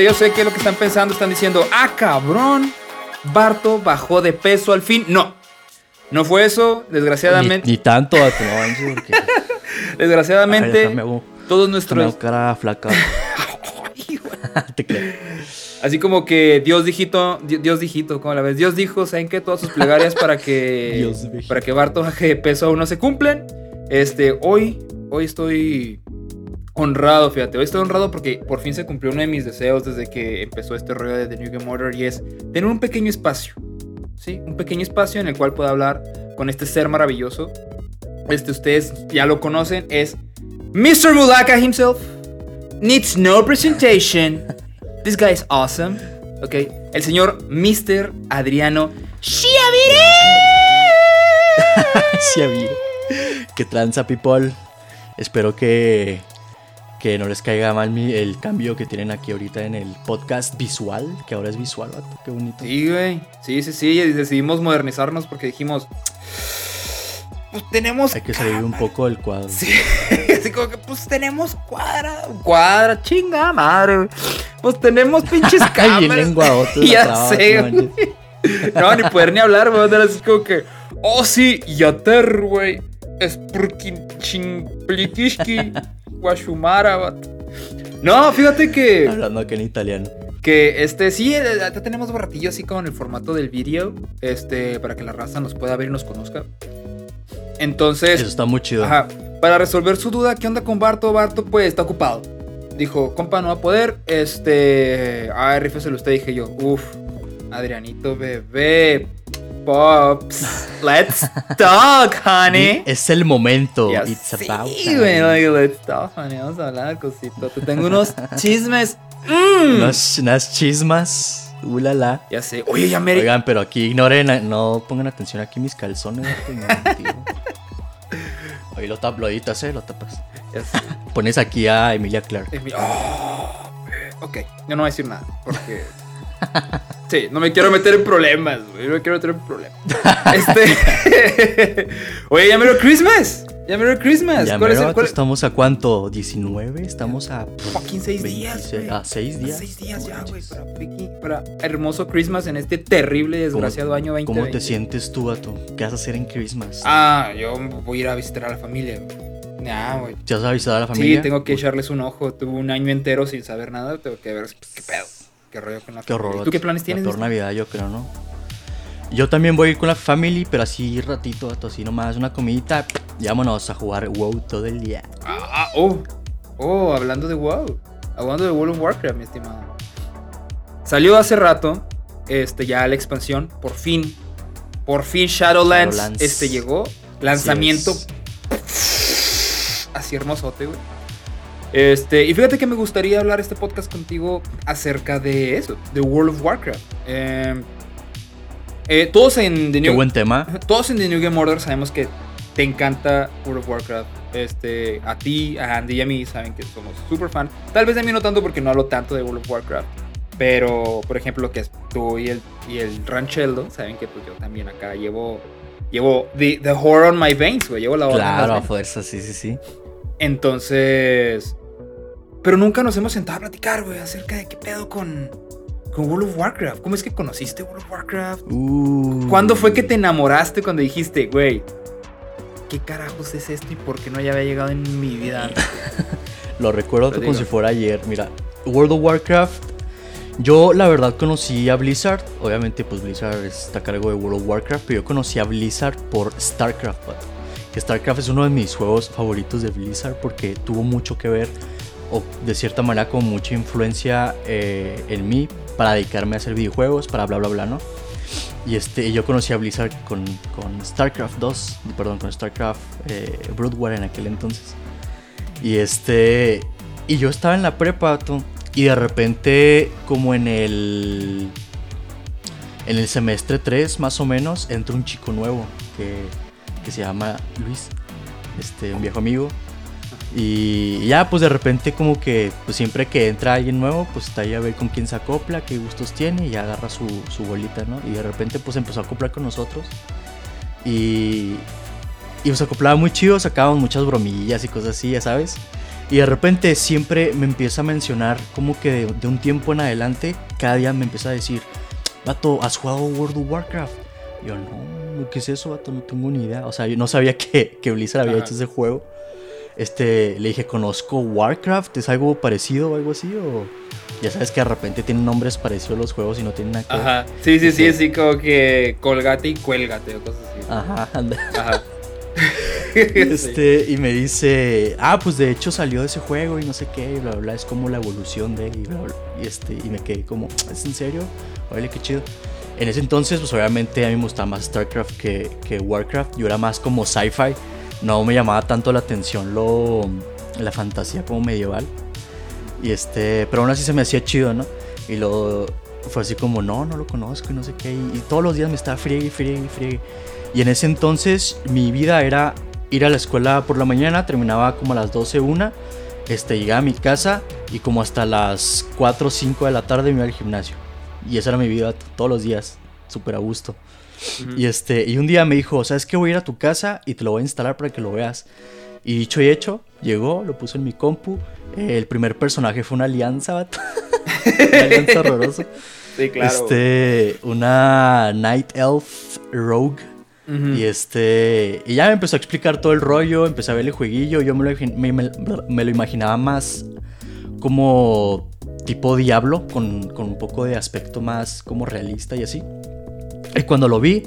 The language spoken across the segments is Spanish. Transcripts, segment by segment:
este, yo sé que lo que están pensando, están diciendo, ah, cabrón, Barto bajó de peso al fin. No, no fue eso, desgraciadamente. Ni, tanto, no, porque... desgraciadamente, todos nuestros... cara flaca. Te creo. Así como que Dios dijito, Dios dijito, ¿cómo la ves? Dios dijo, ¿saben qué? Todas sus plegarias para que para que Barto baje de peso aún no se cumplen. Este, hoy, hoy estoy honrado, fíjate. Hoy estoy honrado porque por fin se cumplió uno de mis deseos desde que empezó este rollo de The New Game Order y es tener un pequeño espacio. ¿Sí? Un pequeño espacio en el cual pueda hablar con este ser maravilloso. Este, ustedes ya lo conocen, es Mr. Mulaka himself. Needs no presentation. This guy is awesome. Ok. El señor Mr. Adriano Chiavire. Chiavire. Que tranza, people. Espero que, que no les caiga mal el cambio que tienen aquí ahorita en el podcast visual, que ahora es visual, Qué bonito. Sí, güey. Sí, sí, sí. Decidimos modernizarnos porque dijimos pues tenemos. Hay que salir un poco del cuadro. Sí, así como que, pues tenemos cuadra, cuadra, chinga madre, Pues tenemos pinches cámaras. ya sé, No, ni poder ni hablar, güey. Así como que, oh sí, yater, güey. Es porque chingplitishki, guashumara, No, fíjate que. Hablando aquí en italiano. Que este, sí, eh, ya tenemos borratillo así como en el formato del vídeo. Este, para que la raza nos pueda ver y nos conozca. Entonces. Eso está muy chido. Ajá. Para resolver su duda, ¿qué onda con Barto? Barto, pues está ocupado. Dijo, compa, no va a poder. Este. Ay, lo usted, dije yo. Uf, Adrianito, bebé. Pops, let's talk, honey. Es el momento. It's about sí, time. let's talk, honey. Vamos a hablar, cosito. Te tengo unos chismes. Mm. unas chismas. Ulala. Ya sé. Oye, ya me. Oigan, pero aquí ignoren, no pongan atención aquí mis calzones. Oye, lo, tap, lo editas, ¿eh? Lo tapas. Ya sé. Pones aquí a Emilia Clark. Oh, ok, yo no voy a decir nada. Porque. Sí, no me quiero meter en problemas, güey. No me quiero meter en problemas. Este. Oye, ya me Christmas. Ya Merry Christmas. Ya ¿Cuál es el, ¿Estamos a cuánto? ¿19? Estamos a. Fucking 6 días. A 6 días. 6 días ya, güey. Para, para, hermoso Christmas en este terrible, desgraciado año 2020. ¿Cómo te sientes tú, Vato? ¿Qué vas a hacer en Christmas? Ah, yo voy a ir a visitar a la familia, güey. Nah, güey. ¿Ya vas a visitar a la familia? Sí, tengo que echarles un ojo. Tuve un año entero sin saber nada. Tengo que ver qué pedo. Qué rollo con la Qué horror. ¿Tú qué planes tienes? Por Navidad, yo creo, ¿no? Yo también voy a ir con la family, pero así ratito, así nomás, una comidita. Y vámonos a jugar WoW todo el día. Ah, ah, oh, oh, hablando de WoW. Hablando de World of Warcraft, mi estimado. Salió hace rato, este, ya la expansión, por fin. Por fin Shadowlands, este llegó. Lanzamiento. Así hermosote, güey. Este, y fíjate que me gustaría hablar este podcast contigo acerca de eso, de World of Warcraft. Eh, eh, todos en The New, Qué buen tema. Todos en The New Game Order sabemos que te encanta World of Warcraft. Este, a ti, a Andy y a mí saben que somos super fan. Tal vez de mí no tanto porque no hablo tanto de World of Warcraft. Pero, por ejemplo, lo que es tú y el, y el Rancheldo, saben que pues yo también acá llevo, llevo the, the horror on my veins, güey. Llevo la Claro, a fuerza, sí, sí, sí. Entonces, pero nunca nos hemos sentado a platicar, güey, acerca de qué pedo con, con World of Warcraft. ¿Cómo es que conociste World of Warcraft? Uh. ¿Cuándo fue que te enamoraste cuando dijiste, güey, qué carajos es esto y por qué no ya había llegado en mi vida Lo recuerdo como si fuera ayer. Mira, World of Warcraft. Yo la verdad conocí a Blizzard. Obviamente, pues Blizzard está a cargo de World of Warcraft. Pero yo conocí a Blizzard por StarCraft. Que StarCraft es uno de mis juegos favoritos de Blizzard porque tuvo mucho que ver o de cierta manera con mucha influencia eh, en mí para dedicarme a hacer videojuegos, para bla bla bla, ¿no? Y este, yo conocí a Blizzard con, con StarCraft 2, perdón, con StarCraft eh, Broodwar en aquel entonces. Y este, y yo estaba en la prepa, y de repente, como en el, en el semestre 3 más o menos, entra un chico nuevo que, que se llama Luis, este, un viejo amigo. Y ya, pues de repente como que pues siempre que entra alguien nuevo, pues está ahí a ver con quién se acopla, qué gustos tiene y agarra su, su bolita, ¿no? Y de repente pues empezó a acoplar con nosotros. Y, y pues acoplaba muy chido, sacábamos muchas bromillas y cosas así, ya sabes. Y de repente siempre me empieza a mencionar como que de, un tiempo en adelante, cada día me empieza a decir, vato, ¿has jugado World of Warcraft? Y yo, no, ¿qué es eso, vato? No tengo ni idea. O sea, yo no sabía que, que Blizzard había hecho ese juego. Este, le dije, ¿conozco Warcraft? ¿Es algo parecido o algo así? O ya sabes que de repente tienen nombres parecidos a los juegos y no tienen nada que. Ajá, sí, sí, sí, sí, como que colgate y cuélgate o cosas así. Ajá, anda. Ajá. este, y me dice, ah, pues de hecho salió de ese juego y no sé qué, y bla, bla, bla, es como la evolución de, y bla, bla, y este, y me quedé como, ¿es en serio? Órale, qué chido. En ese entonces, pues obviamente a mí me gustaba más StarCraft que, que Warcraft, yo era más como sci-fi, no me llamaba tanto la atención lo, la fantasía como medieval. Y este, pero aún así se me hacía chido, ¿no? Y luego fue así como, no, no lo conozco y no sé qué. Y, todos los días me estaba friegue, friegue, friegue. Y en ese entonces mi vida era ir a la escuela por la mañana, terminaba como a las 12, una, este, llegaba a mi casa y como hasta las 4 o 5 de la tarde me iba al gimnasio. Y esa era mi vida todos los días, súper a gusto. Y, este, y un día me dijo, ¿sabes qué? Voy a ir a tu casa y te lo voy a instalar para que lo veas. Y dicho y hecho, llegó, lo puso en mi compu. el primer personaje fue una alianza, una alianza horrorosa. Sí, claro. Este, una Night Elf Rogue y este. Y ya me empezó a explicar todo el rollo. Empecé a ver el jueguillo. Yo me lo, me, lo imaginaba más como tipo Diablo. Con, con, un poco de aspecto más como realista y así. Y cuando lo vi.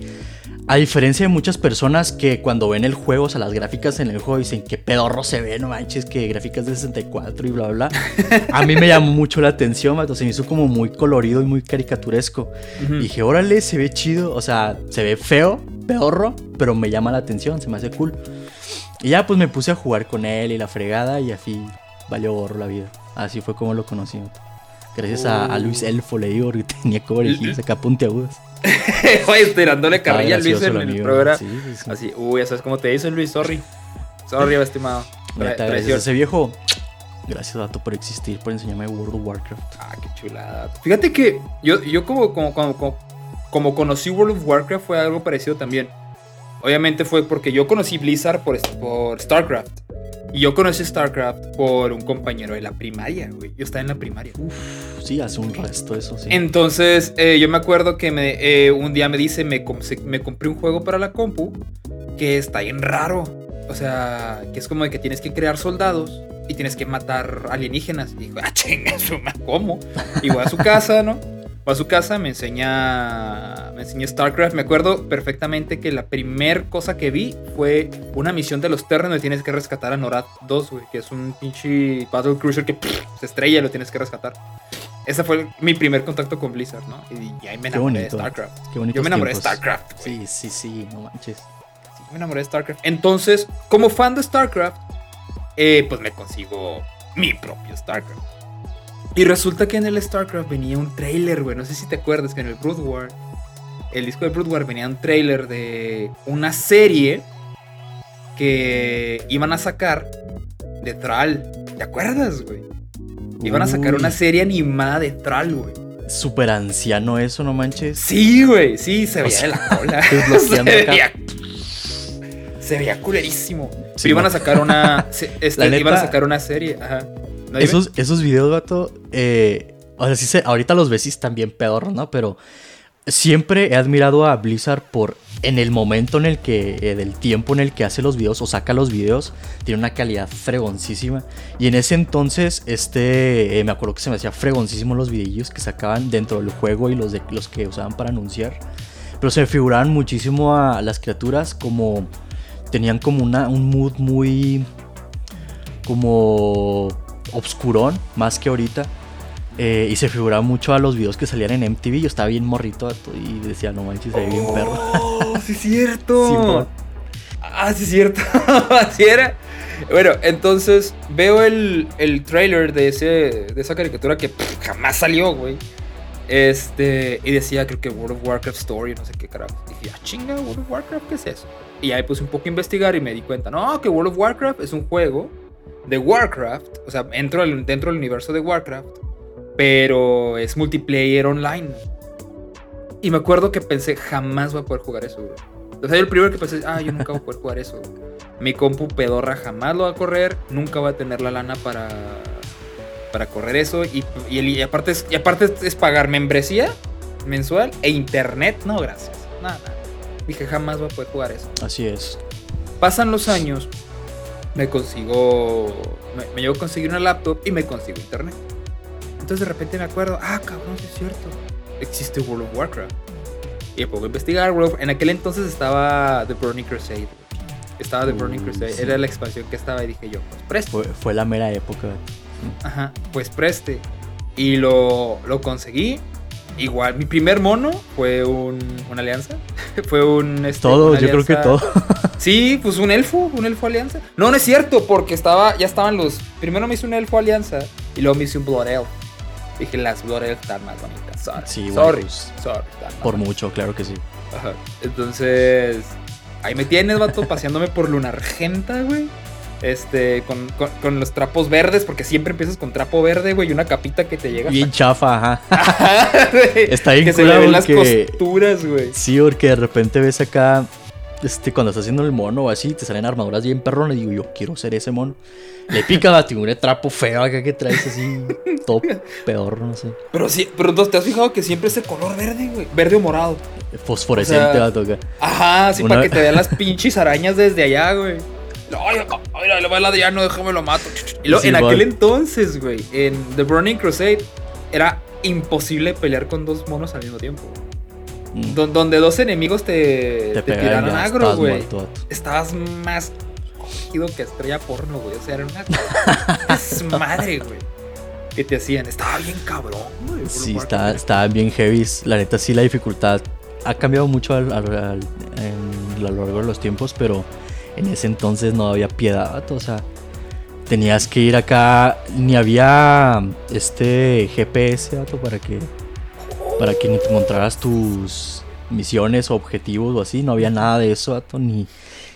A diferencia de muchas personas que cuando ven el juego, o sea, las gráficas en el juego dicen que pedorro se ve, no manches, que gráficas de 64 y bla, bla, bla. A mí me llamó mucho la atención, se me hizo como muy colorido y muy caricaturesco. Y dije, órale, se ve chido, o sea, se ve feo, pedorro, pero me llama la atención, se me hace cool. Y ya pues me puse a jugar con él y la fregada y así valió gorro la vida. Así fue como lo conocí. Gracias a, Luis Elfo le digo que tenía coberejillas acá puntiagudas. Oye, tirándole carrilla a Luis en el programa. Así, uy, ya sabes cómo te dice Luis, sorry. Sorry, estimado. ese viejo. Gracias, Dato, por existir, por enseñarme World of Warcraft. Ah, qué chulada. Fíjate que yo, yo como, como, como, como conocí World of Warcraft fue algo parecido también. Obviamente fue porque yo conocí Blizzard por, por StarCraft. Y yo conocí StarCraft por un compañero de la primaria, güey. Yo estaba en la primaria. Uf, sí, hace un resto eso, sí. Entonces, eh, yo me acuerdo que me, eh, un día me dice, me, me compré un juego para la compu que está bien raro. O sea, que es como de que tienes que crear soldados y tienes que matar alienígenas. Y dijo, ah, chinga, ¿cómo? Y voy a su casa, ¿no? Voy a su casa, me enseña, me enseña StarCraft. Me acuerdo perfectamente que la primer cosa que vi fue una misión de los Terran donde tienes que rescatar a Norad 2, güey, que es un pinche Battle Cruiser que se estrella y lo tienes que rescatar. Ese fue mi primer contacto con Blizzard, ¿no? Y, ahí me enamoré de StarCraft. Yo me enamoré de StarCraft. Sí, sí, sí, no manches. Sí, me enamoré de StarCraft. Entonces, como fan de StarCraft, eh, pues me consigo mi propio StarCraft. Y resulta que en el StarCraft venía un trailer, güey. No sé si te acuerdas que en el Brood War, el disco de Brood War venía un trailer de una serie que iban a sacar de Thrall. ¿Te acuerdas, güey? Iban a sacar una serie animada de Thrall, güey. Súper anciano eso, no manches. Sí, güey, sí, se veía de la cola. se, veía, se veía culerísimo. Pero iban a sacar una. Este, iban a sacar una serie. Ajá esos, esos videos, gato, eh, o sea, sí se, ahorita los ves y están ¿no? Pero siempre he admirado a Blizzard por en el momento en el que, eh, del tiempo en el que hace los videos o saca los videos, tiene una calidad fregoncísima. Y en ese entonces, este, eh, me acuerdo que se me hacía fregoncísimo los videillos que sacaban dentro del juego y los, de, los que usaban para anunciar. Pero se figuraban muchísimo a las criaturas como, tenían como una, un mood muy, como obscurón, más que ahorita. Eh, y se figuraba mucho a los videos que salían en MTV. Yo estaba bien morrito y decía, no manches, se ve bien perro. ¡Oh, sí, es cierto! ah, sí, es cierto. Así era. Bueno, entonces veo el, el trailer de, ese, de esa caricatura que jamás salió, güey. Este, y decía, creo que World of Warcraft Story, no sé qué carajo. Dije, ah, chinga, World of Warcraft, ¿qué es eso? Y ahí puse un poco a investigar y me di cuenta, no, que World of Warcraft es un juego de Warcraft, o sea, dentro del, dentro del universo de Warcraft, pero es multiplayer online. Y me acuerdo que pensé, jamás voy a poder jugar eso, O sea, yo el primero que pensé, ah, yo nunca voy a poder jugar eso. Mi compu pedorra jamás lo va a correr, nunca va a tener la lana para, para correr eso. Y, y, aparte, es, y aparte es pagar membresía mensual e internet. No, gracias. Nada, Dije, jamás voy a poder jugar eso. Así es. Pasan los años, me consigo, me, me llevo a conseguir una laptop y me consigo internet. Entonces de repente me acuerdo, ah, cabrón, es cierto. Existe World of Warcraft. Y me pongo a investigar. World En aquel entonces estaba The Burning Crusade. Estaba The Burning uh, Crusade. Era la expansión que estaba y dije yo, pues preste. Fue, la mera época. Ajá, pues preste. Y lo, lo conseguí. Igual, mi primer mono fue un, una alianza. fue un. Este, todo, yo creo que todo. sí, pues un elfo, un elfo alianza. No, no es cierto, porque estaba, ya estaban los. Primero me hice un elfo alianza y luego me hice un Blood Elf. Dije, las Blood Elf están más bonitas. Sorry. Sí, sorry. Pues, sorry por mucho, claro que sí. Ajá. Entonces, ahí me tienes, vato, paseándome por Luna Argenta, güey. Este, con, con, los trapos verdes, porque siempre empiezas con trapo verde, güey, y una capita que te llega. Bien chafa, ajá. Está bien Que se le ven las costuras, güey. Sí, porque de repente ves acá este, cuando estás haciendo el mono o así, te salen armaduras bien perrones. Y digo, yo quiero ser ese mono. Le pica a un trapo feo acá que traes así, todo peor, no sé. Pero sí, pero entonces te has fijado que siempre es el color verde, güey. Verde o morado. Fosforescente va a tocar. Ajá, sí, para que te vean las pinches arañas desde allá, güey. Ay, mira, le va ya, no déjame lo mato. Y luego, en aquel entonces, güey, en The Burning Crusade, era imposible pelear con dos monos al mismo tiempo. Mm. donde dos enemigos te, te, te tiraron agro, güey. Estabas más cogido que estrella porno, güey. O sea, era una madre, güey. Que te hacían. Estaba bien cabrón, güey. Sí, estaba, estaba bien heavy. La neta, sí, la dificultad ha cambiado mucho al, al, a lo largo de los tiempos, pero en ese entonces no había piedad. O sea, tenías que ir acá. Ni había este GPS, para que para que ni te encontraras tus misiones o objetivos o así. No había nada de eso, Ni...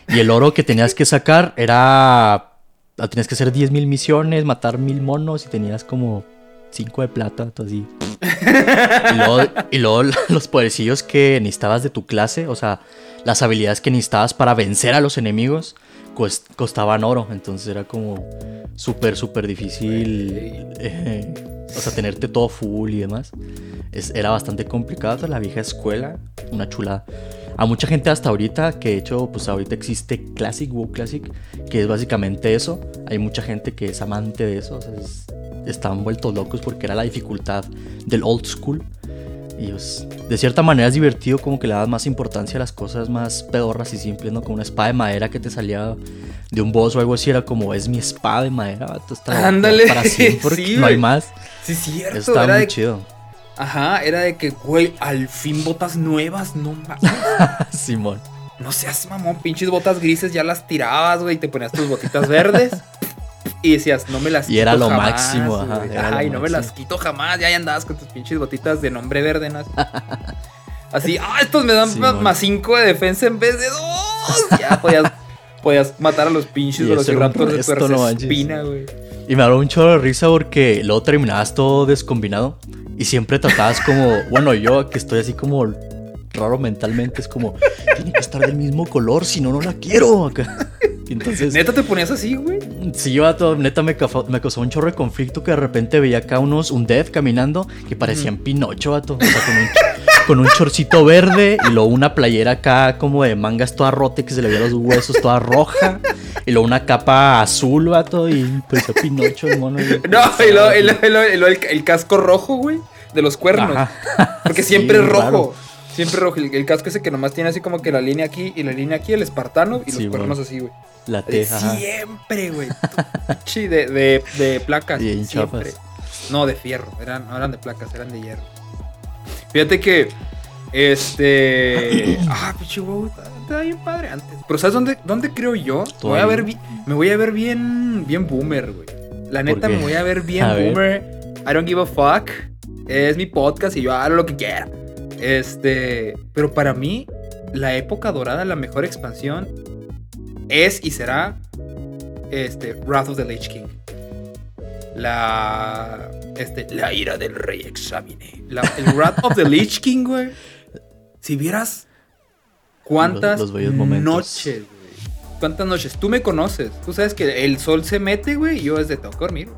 Y el oro que tenías que sacar era... Tenías que hacer 10.000 misiones, matar mil monos y tenías como 5 de plata, así. Y luego, los poderecillos que necesitabas de tu clase, o sea, las habilidades que necesitabas para vencer a los enemigos, costaban oro. Entonces era como súper, súper difícil. Eh, o sea, tenerte todo full y demás era bastante complicado la vieja escuela, una chulada. A mucha gente hasta ahorita, que de hecho, pues ahorita existe Classic, WoW Classic, que es básicamente eso. Hay mucha gente que es amante de eso, están vueltos locos porque era la dificultad del old school. Y de cierta manera es divertido como que le das más importancia a las cosas más pedorras y simples, ¿no? Como una espada de madera que te salía de un boss o algo así, era como, es mi espada de madera, Ándale, para siempre, no hay más. Sí, cierto. Está muy chido. Ajá, era de que, güey, al fin botas nuevas, no. Simón. No seas mamón, pinches botas grises ya las tirabas, güey, te ponías tus botitas verdes. Y decías, no me las quito. Y era lo máximo, ajá. Ay, no me las quito jamás. Ya andabas con tus pinches botitas de nombre verde, ¿no? Así, ah, estos me dan más 5 de defensa en vez de 2. Ya podías, podías matar a los pinches velociraptors de tu espina, güey. Y me habló un chorro de risa porque luego terminabas todo descombinado y siempre tratabas como, bueno, yo que estoy así como raro mentalmente, es como, tiene que estar del mismo color, si no, no la quiero. Entonces, ¿Neta te ponías así, güey? Sí, yo neta me, me causó un chorro de conflicto que de repente veía acá unos, un death caminando que parecían Pinocho, vato. O sea, con un, con un chorcito verde y luego una playera acá como de mangas toda rota que se le veía los huesos toda roja. Y luego una capa azul, vato, y pues Pinocho el mono. no, y luego, el, casco rojo, güey, de los cuernos. Porque siempre es rojo. Siempre rojo. El, casco ese que nomás tiene así como que la línea aquí y la línea aquí, el espartano, y los cuernos así, güey. La teja. Siempre, güey. Sí, de, de, de placas. siempre. No, de fierro. Eran, no eran de placas, eran de hierro. Fíjate que. Este. ah, pinche wow, está, bien padre antes. Pero ¿sabes dónde, dónde creo yo? Voy a ver, me voy a ver bien, bien boomer, güey. La neta, me voy a ver bien boomer. I don't give a fuck. Es mi podcast y yo hago lo que quiera. Este. Pero para mí, la época dorada, la mejor expansión, es y será. Este. Wrath of the Lich King. La. Este, la ira del rey examine. el Wrath of the Lich King, güey. Si vieras ¿Cuántas noches, güey? ¿Cuántas noches? Tú me conoces. Tú sabes que el sol se mete, güey, y yo desde tengo que dormir.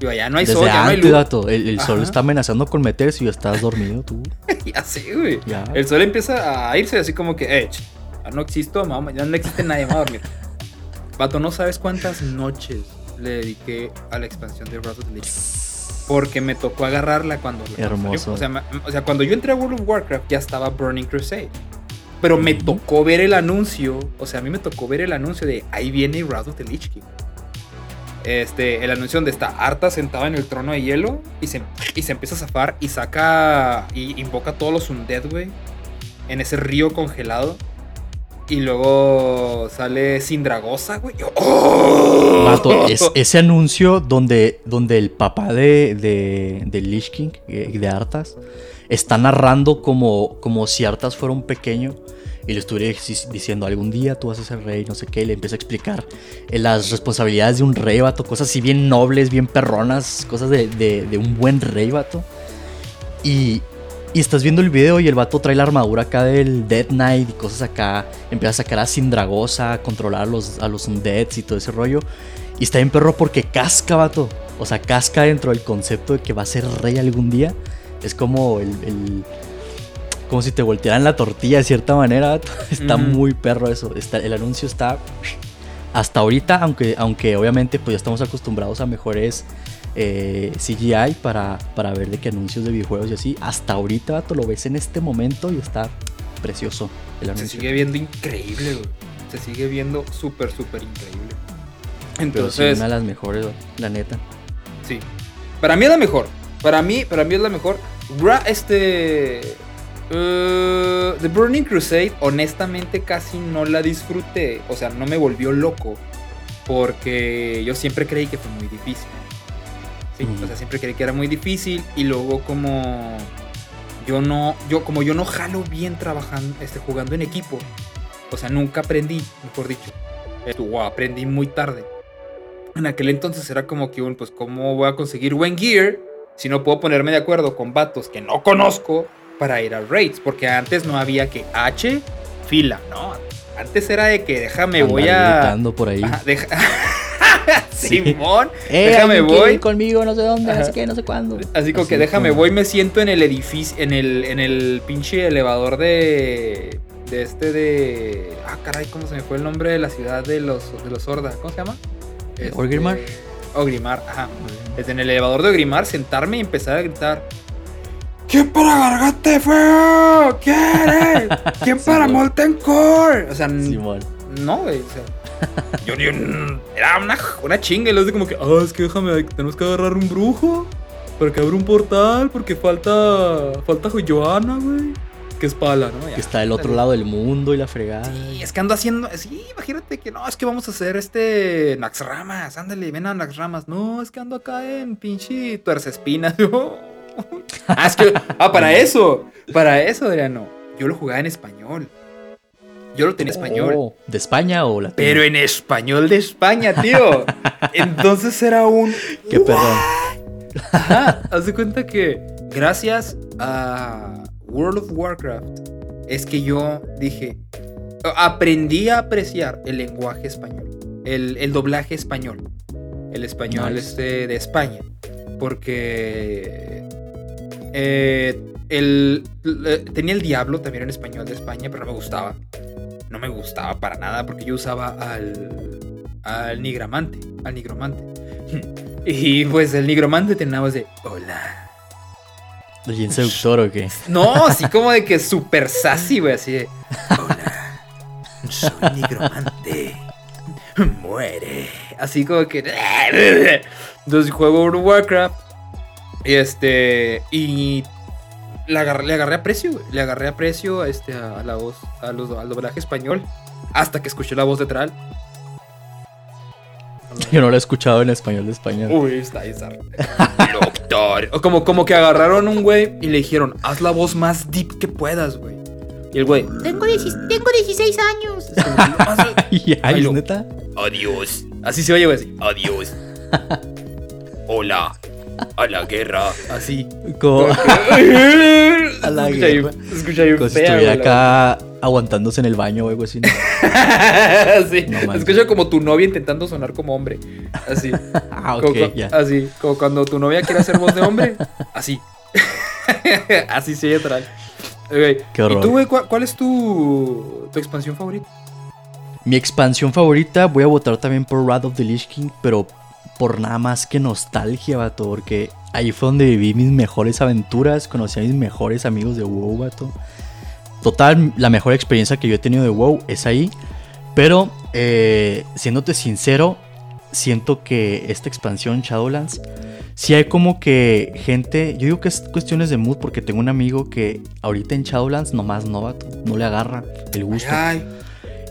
Yo, ya no hay sol, ya no hay luz. el, sol está amenazando con meterse y ya estás dormido tú. ya sé, güey. El sol empieza a irse así como que, eh, ya no existo, mamá, ya no existe nadie, más a dormir. Vato, no sabes cuántas noches le dediqué a la expansión de Breath of the Lich. Porque me tocó agarrarla cuando... Hermoso. o, sea, o sea, cuando yo entré a World of Warcraft ya estaba Burning Crusade. Pero me tocó ver el anuncio, o sea, a mí me tocó ver el anuncio de ahí viene Wrath of the Lich King. Este, el anuncio donde está Arta sentada en el trono de hielo y se, y se empieza a zafar y saca y invoca a todos los undead, güey, en ese río congelado. Y luego sale Sindragosa, güey. ¡Oh! ese anuncio donde, donde el papá de, de, de Lich King, eh, de Artas, está narrando como, como si Artas fuera un pequeño y le estuviera diciendo algún día tú vas a ser rey, no sé qué, y le empieza a explicar eh, las responsabilidades de un rey, vato, cosas así bien nobles, bien perronas, cosas de, de, un buen rey, vato. Y, y, estás viendo el video y el vato trae la armadura acá del Dead Knight y cosas acá, empieza a sacar a Sindragosa, a controlar a los, a los undeads y todo ese rollo. Y está bien perro porque casca, vato. O sea, casca dentro del concepto de que va a ser rey algún día. Es como el, como si te voltearan la tortilla de cierta manera. Está muy perro eso. Está, el anuncio está hasta ahorita, aunque, aunque obviamente pues ya estamos acostumbrados a mejores eh, CGI para, para ver de qué anuncios de videojuegos y así. Hasta ahorita, tú lo ves en este momento y está precioso el anuncio. Se sigue viendo increíble, güey. Se sigue viendo súper, súper increíble. Entonces. una de las mejores, la neta. Sí. Para mí es la mejor. Para mí, para mí es la mejor. Este. Uh, The Burning Crusade, honestamente, casi no la disfruté. O sea, no me volvió loco. Porque yo siempre creí que fue muy difícil. Sí, o sea, siempre creí que era muy difícil. Y luego, como. Yo no. Yo, como yo no jalo bien trabajando, este, jugando en equipo. O sea, nunca aprendí, mejor dicho. O aprendí muy tarde. En aquel entonces era como que un, pues, ¿cómo voy a conseguir buen gear? si no puedo ponerme de acuerdo con vatos que no conozco para ir a raids, porque antes no había que H fila, ¿no? Antes era de que déjame voy a por ahí. Simón, eh, déjame voy conmigo no sé dónde, no sé qué, no sé cuándo. Así como que déjame voy, me siento en el edificio en el en el pinche elevador de de este de ah caray, ¿cómo se me fue el nombre de la ciudad de los de los sordas? ¿Cómo se llama? Este, Orgrimmar. Ogrimar, ajá. Desde en el elevador de Ogrimar, sentarme y empezar a gritar. ¿Quién para Garganta de Fuego? ¿Quién eres? ¿Quién para Molten Core? O sea, no, güey. O sea, yo, era una, una chinga. Y luego como que, ah, es que déjame, tenemos que agarrar un brujo para que abra un portal porque falta, falta Joana, güey que es pala, ¿no? que está del otro lado del mundo y la fregada. Sí, es que ando haciendo. Sí, imagínate que no, es que vamos a hacer este Naxramas. Ándale, ven a Naxramas. No, es que ando acá en pinche tuercespinas. ah, es que. Ah, para eso. Para eso, Adriano. Yo lo jugaba en español. Yo lo tenía en español. Oh, ¿De España o la Pero en español de España, tío. Entonces era un. Qué perdón. haz de cuenta que gracias a World of Warcraft es que yo dije, aprendí a apreciar el lenguaje español, el, doblaje español, el español este de España, porque eh, el, tenía el diablo también en español de España, pero no me gustaba, no me gustaba para nada porque yo usaba al, al nigramante, al nigromante. Y pues el nigromante tenía voz de hola ¿Bien seductor o qué? No, así como de que súper sassy, güey, así de. Hola, soy nigromante. Muere. Así como que. Entonces juego World of Warcraft. Y este. Y. Le agarré, le agarré a precio, güey. Le agarré a precio a, este, a la voz, a los, al doblaje español. Hasta que escuché la voz de Tral. Yo no lo he escuchado en español de España. Uy, está ahí, está. Doctor. O como, como que agarraron un güey y le dijeron, haz la voz más deep que puedas, güey. Y el güey, tengo, 16 años. ¿Y neta? Adiós. Así se oye, güey. Adiós. Hola. A la guerra. Así. a la guerra. Escucha bien Como si estuviera acá aguantándose en el baño o algo así. sí. Escucha como tu novia intentando sonar como hombre. Así. ah, ok, Así. Como cuando tu novia quiere hacer voz de hombre. Así. así sí, atrás. Okay. Qué horror. ¿Y tú, güey, cuál, es tu, tu expansión favorita? Mi expansión favorita, voy a votar también por Wrath of the Lich King, pero por nada más que nostalgia, vato, porque ahí fue donde viví mis mejores aventuras, conocí a mis mejores amigos de WoW, vato. Total, la mejor experiencia que yo he tenido de WoW es ahí, pero eh, siéndote sincero, siento que esta expansión Shadowlands, si hay como que gente, yo digo que es cuestiones de mood porque tengo un amigo que ahorita en Shadowlands nomás no, vato, no le agarra el gusto. Ay,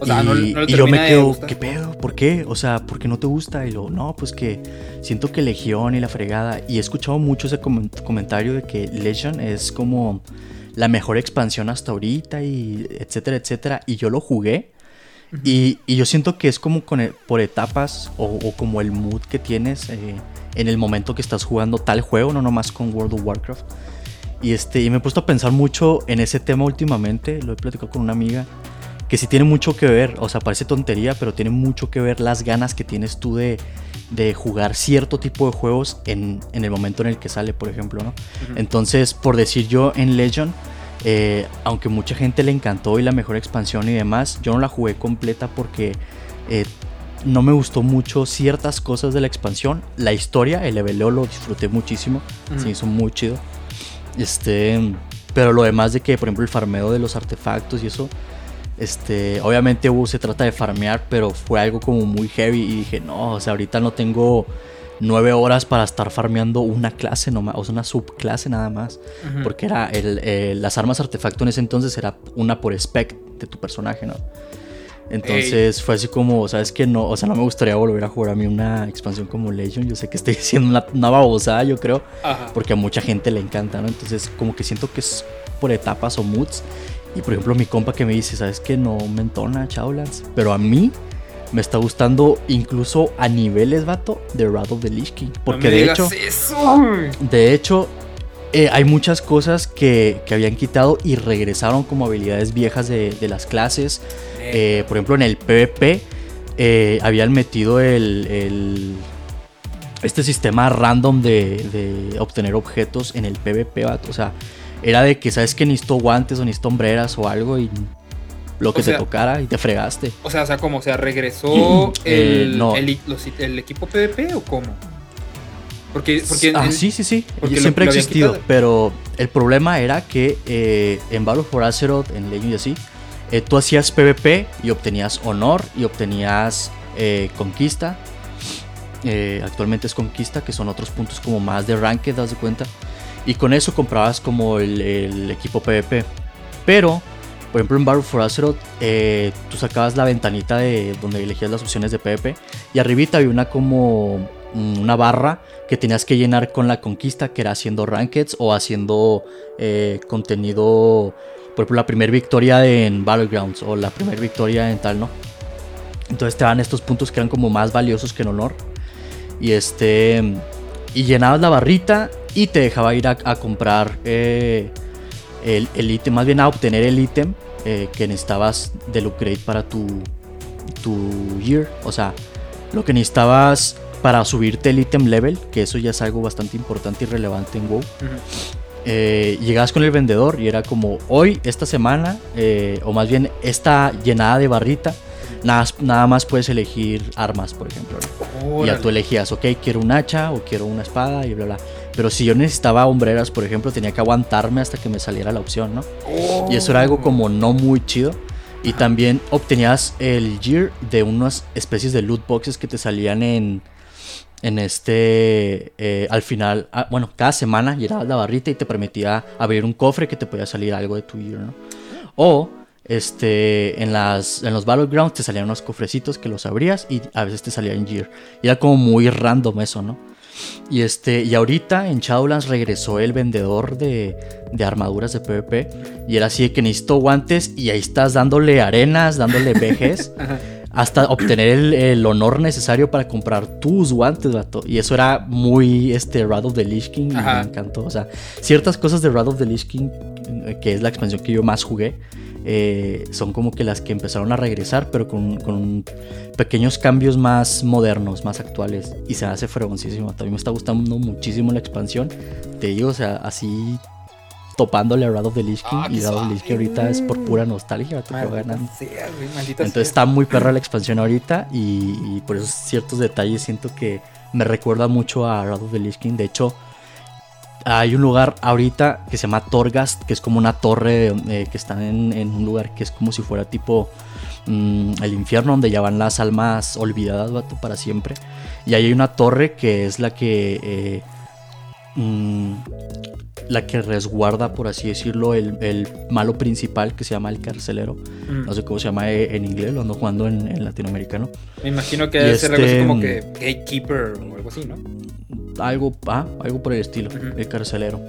y, yo me quedo, ¿qué pedo? ¿Por qué? O sea, ¿por qué no te gusta? Y luego, no, pues que siento que Legión y la fregada. Y he escuchado mucho ese comentario de que Legion es como la mejor expansión hasta ahorita y etcétera, etcétera. Y yo lo jugué. y, yo siento que es como con e, por etapas o, como el mood que tienes eh, en el momento que estás jugando tal juego, no nomás con World of Warcraft. Y, este, y me he puesto a pensar mucho en ese tema últimamente. Lo he platicado con una amiga que sí tiene mucho que ver, o sea, parece tontería, pero tiene mucho que ver las ganas que tienes tú de, de jugar cierto tipo de juegos en, en, el momento en el que sale, por ejemplo, ¿no? Entonces, por decir yo en Legion, eh, aunque mucha gente le encantó y la mejor expansión y demás, yo no la jugué completa porque eh, no me gustó mucho ciertas cosas de la expansión. La historia, el leveleo lo disfruté muchísimo, se hizo muy chido. Este, pero lo demás de que, por ejemplo, el farmeo de los artefactos y eso, este, obviamente uh, se trata de farmear, pero fue algo como muy heavy y dije, no, o sea, ahorita no tengo nueve horas para estar farmeando una clase nomás, o sea, una subclase nada más, porque era el, las armas artefacto en ese entonces era una por spec de tu personaje, ¿no? Entonces fue así como, ¿sabes que No, o sea, no me gustaría volver a jugar a mí una expansión como Legion. Yo sé que estoy haciendo una, una babosada, yo creo, porque a mucha gente le encanta, ¿no? Entonces, como que siento que es por etapas o moods. Y por ejemplo, mi compa que me dice, ¿sabes qué? No me entona Shadowlands. Pero a mí me está gustando incluso a niveles, vato, de Wrath of the Lich King. Porque de hecho. De hecho, eh, hay muchas cosas que, que, habían quitado y regresaron como habilidades viejas de, de las clases. Eh, por ejemplo, en el PvP eh, habían metido el, el, este sistema random de, de, obtener objetos en el PvP, vato. O sea, era de que sabes que necesito guantes o necesito hombreras o algo y lo que te tocara y te fregaste. O sea, o sea, ¿cómo? O sea, ¿regresó eh, el, el, equipo PvP o cómo? Porque, porque ah, sí, sí, sí. Siempre ha existido. Pero el problema era que eh, en Battle for Azeroth, en Legend y así, eh, tú hacías PvP y obtenías honor y obtenías conquista. actualmente es conquista, que son otros puntos como más de ranked, das de cuenta. Y con eso comprabas como el, equipo PvP. Pero, por ejemplo, en Battle for Azeroth, eh, tú sacabas la ventanita de donde elegías las opciones de PvP. Y arribita había una como mm, una barra que tenías que llenar con la conquista, que era haciendo rankeds o haciendo eh, contenido. Por ejemplo, la primera victoria en Battlegrounds o la primera victoria en tal, ¿no? Entonces te dan estos puntos que eran como más valiosos que en honor. Y este. Y llenabas la barrita y te dejaba ir a, comprar eh, el ítem, más bien a obtener el ítem eh, que necesitabas del upgrade para tu, tu year. O sea, lo que necesitabas para subirte el ítem level, que eso ya es algo bastante importante y relevante en WoW. Eh, llegabas con el vendedor y era como hoy, esta semana, o más bien esta llenada de barrita, nada, nada más puedes elegir armas, por ejemplo. Y ya tú elegías, ok, quiero un hacha o quiero una espada y bla, bla. Pero si yo necesitaba hombreras, por ejemplo, tenía que aguantarme hasta que me saliera la opción, ¿no? Y eso era algo como no muy chido. Y también obtenías el gear de unas especies de loot boxes que te salían en, en este, eh, al final, ah, bueno, cada semana llenabas la barrita y te permitía abrir un cofre que te podía salir algo de tu gear, ¿no? O este, en, las, en los Battlegrounds te salían unos cofrecitos que los abrías y a veces te salían gear. Y era como muy random eso, ¿no? Y, este, y ahorita en Shadowlands regresó el vendedor de, de armaduras de PvP. Y era así de que necesito guantes y ahí estás dándole arenas, dándole vejes hasta obtener el, honor necesario para comprar tus guantes, vato. Y eso era muy este Wrath of the Lich King y me encantó. O sea, ciertas cosas de Wrath of the Lich King, eh, que es la expansión que yo más jugué, eh, son como que las que empezaron a regresar, pero con, pequeños cambios más modernos, más actuales. Y se hace fregoncísimo. También me está gustando muchísimo la expansión. Te digo, o sea, así topándole a Rad of the Lich King. Ah, y Rad of the Lich King ahorita es por pura nostalgia. Entonces está muy perra la expansión ahorita. Y, por esos ciertos detalles siento que me recuerda mucho a Rad of the Lich King. De hecho, hay un lugar ahorita que se llama Torghast, que es como una torre eh, que está en, un lugar que es como si fuera tipo mm, el infierno, donde ya van las almas olvidadas, vato, para siempre. Y ahí hay una torre que es la que eh, mm, la que resguarda, por así decirlo, el, malo principal que se llama el carcelero. Mm. No sé cómo se llama eh, en inglés, lo ando jugando en, latinoamericano. Me imagino que debe ser algo así como este, que gatekeeper o algo así, ¿no? Algo, ah, algo por el estilo, el carcelero.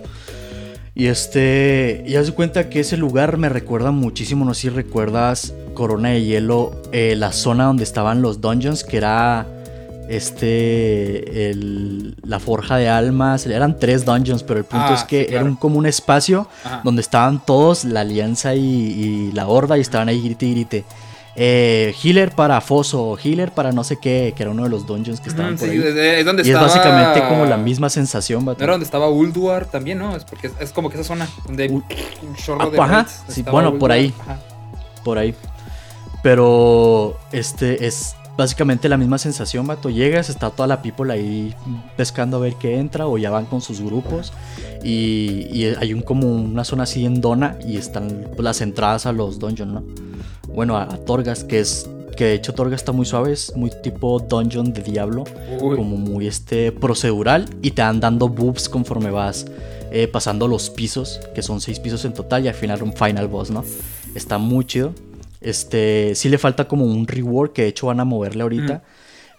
Y este, ya se cuenta que ese lugar me recuerda muchísimo, no sé si recuerdas Corona de Hielo, eh, la zona donde estaban los dungeons, que era este, el, la forja de almas, eran tres dungeons, pero el punto ah, es que era un, como un espacio donde estaban todos, la alianza y, la horda, y estaban ahí grite y grite. Eh, healer para Foso, healer para no sé qué, que era uno de los dungeons que estaban por ahí. Es, donde y es básicamente como la misma sensación. ¿No era donde estaba Ulduar también, ¿no? Es porque es, como que esa zona donde hay un chorro ah, de ajá, sí, bueno, por ahí. Por ahí. Pero este es básicamente la misma sensación, vato. Llegas, está toda la people ahí pescando a ver qué entra o ya van con sus grupos. Y, hay un como una zona así en Dona y están las entradas a los dungeons, ¿no? Bueno, a, Torgas, que es que de hecho Torgas está muy suave, es muy tipo dungeon de Diablo, como muy este procedural y te dan dando boobs conforme vas eh, pasando los pisos, que son seis pisos en total y al final un final boss, ¿no? Está muy chido. Este, sí le falta como un reward que de hecho van a moverle ahorita.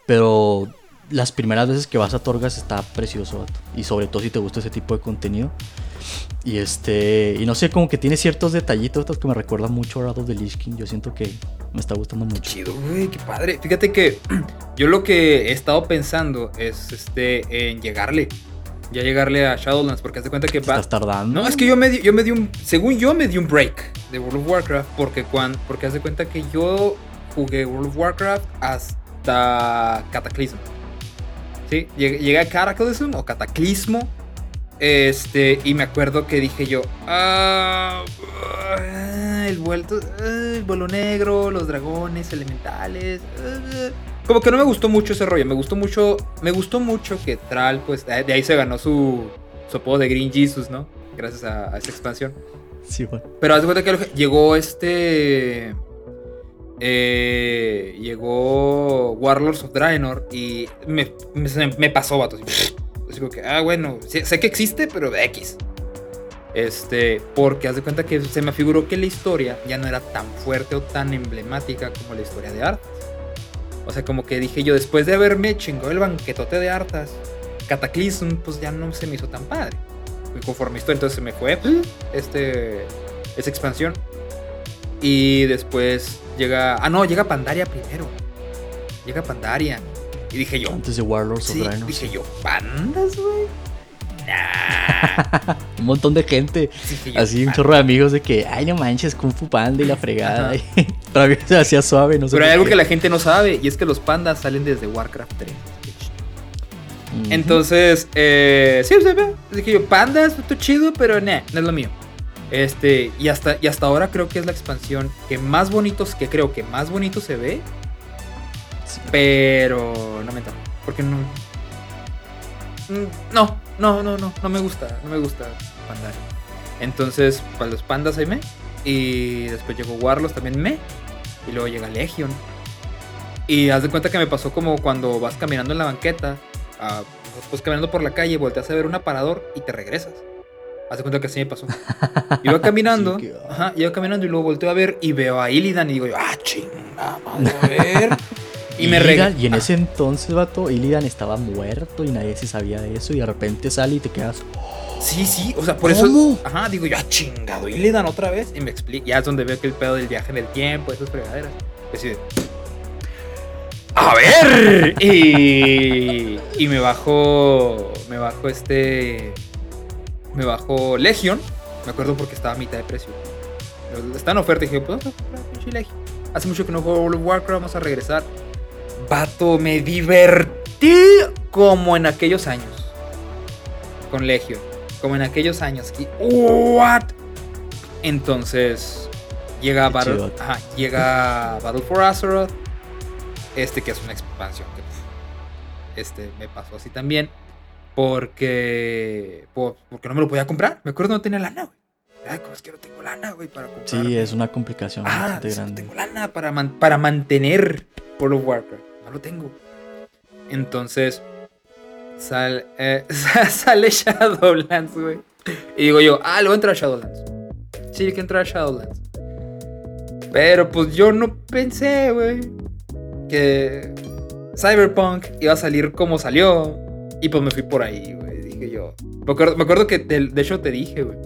Pero las primeras veces que vas a Torgas está precioso, Y sobre todo si te gusta ese tipo de contenido. Y este, y no sé, como que tiene ciertos detallitos que me recuerdan mucho a Rado de Lich King. Yo siento que me está gustando mucho. chido, güey, qué padre. Fíjate que yo lo que he estado pensando es este en llegarle ya llegarle a Shadowlands, porque hace cuenta que va. Estás tardando. No, es que yo me, di, yo me di un. Según yo, me di un break de World of Warcraft, porque, cuando, porque hace cuenta que yo jugué World of Warcraft hasta Cataclysm. ¿Sí? Llegué, a Cataclysm o Cataclismo. Este, y me acuerdo que dije yo, ah, el vuelto, el vuelo negro, los dragones elementales. Ah, como que no me gustó mucho ese rollo. Me gustó mucho. Me gustó mucho que Tral, pues, de ahí se ganó su, su apodo de Green Jesus, ¿no? Gracias a, esa expansión. Sí, bueno. Pero haz de cuenta que llegó este. Eh, llegó Warlords of Draenor y me, me, pasó, vato. Así, que, ah, bueno, sé, que existe, pero X. Este, porque haz de cuenta que se me figuró que la historia ya no era tan fuerte o tan emblemática como la historia de Art. O sea, como que dije yo, después de haberme chingado el banquetote de hartas, Cataclysm, pues ya no se me hizo tan padre. Y conforme esto, entonces se me fue este, esa expansión. Y después llega. Ah, no, llega Pandaria primero. Llega Pandaria. Y dije yo. Antes de Warlords sí, of Dije yo, ¿pandas, güey? un montón de gente. así un chorro de amigos de que, ay, no manches, Kung Fu Panda y la fregada. Todavía se hacía suave, no sé. Pero hay algo que la gente no sabe y es que los pandas salen desde Warcraft 3. Entonces, eh, sí, se ve. Dije yo, pandas, esto chido, pero no es lo mío. Este, y hasta, y hasta ahora creo que es la expansión que más bonitos, que creo que más bonito se ve. Pero no me Porque no. No, no, no, no, no me gusta, no me gusta Pandaria. Entonces, para los pandas ahí me. Y después llegó Warlos también me. Y luego llega Legion. Y haz de cuenta que me pasó como cuando vas caminando en la banqueta, pues caminando por la calle, volteas a ver un aparador y te regresas. Haz de cuenta que así me pasó. Iba caminando, ajá, iba caminando y luego volteo a ver y veo a Illidan y digo, ah, chinga, vamos a ver. Y, me regaló. Y en ese entonces, vato, Illidan estaba muerto y nadie se sabía de eso. Y de repente sale y te quedas. Sí, sí, o sea, por eso. Ajá, digo yo, ah, chingado, Illidan otra vez. Y me explica. Ya es donde veo que el pedo del viaje en el tiempo, esas fregaderas. a ver. Y, y me bajó, me bajó este, me bajó Legion. Me acuerdo porque estaba a mitad de precio. Está en oferta y dije, pues Legion. Hace mucho que no juego World of Warcraft, vamos a regresar. Vato, me divertí como en aquellos años. Con Legion. Como en aquellos años. Y, ¿What? Entonces, llega Battle, ajá, llega Battle for Azeroth. Este que es una expansión que este me pasó así también. Porque, porque no me lo podía comprar. Me acuerdo no tenía lana, güey. Ay, ¿cómo es que no tengo lana, güey, para comprar? Sí, es una complicación ah, grande. No tengo lana para, para mantener World of Warcraft. No lo tengo. Entonces, sal, eh, sale Shadowlands, güey. Y digo yo, ah, le voy a Shadowlands. Sí, hay que entrar a Shadowlands. Pero pues yo no pensé, güey, que Cyberpunk iba a salir como salió. Y pues me fui por ahí, güey. Dije yo. Me acuerdo, que de hecho te dije, güey.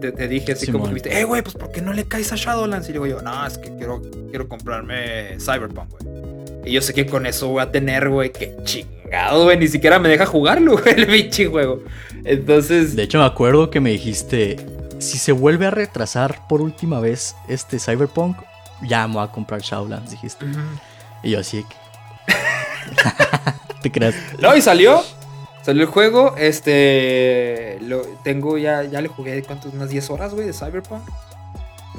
Te, dije así como que viste, eh, güey, pues ¿por qué no le caes a Shadowlands? Y digo yo, no, es que quiero, quiero comprarme Cyberpunk, güey. Y yo sé que con eso voy a tener, güey, que chingado, güey. Ni siquiera me deja jugarlo, güey, el bichi juego. Entonces. De hecho, me acuerdo que me dijiste, si se vuelve a retrasar por última vez este Cyberpunk, ya me voy a comprar Shadowlands, dijiste. Y yo así que. ¿Te crees? No, y salió. Salió el juego. Este. Lo, tengo ya. Ya le jugué cuántos, unas 10 horas, güey, de Cyberpunk.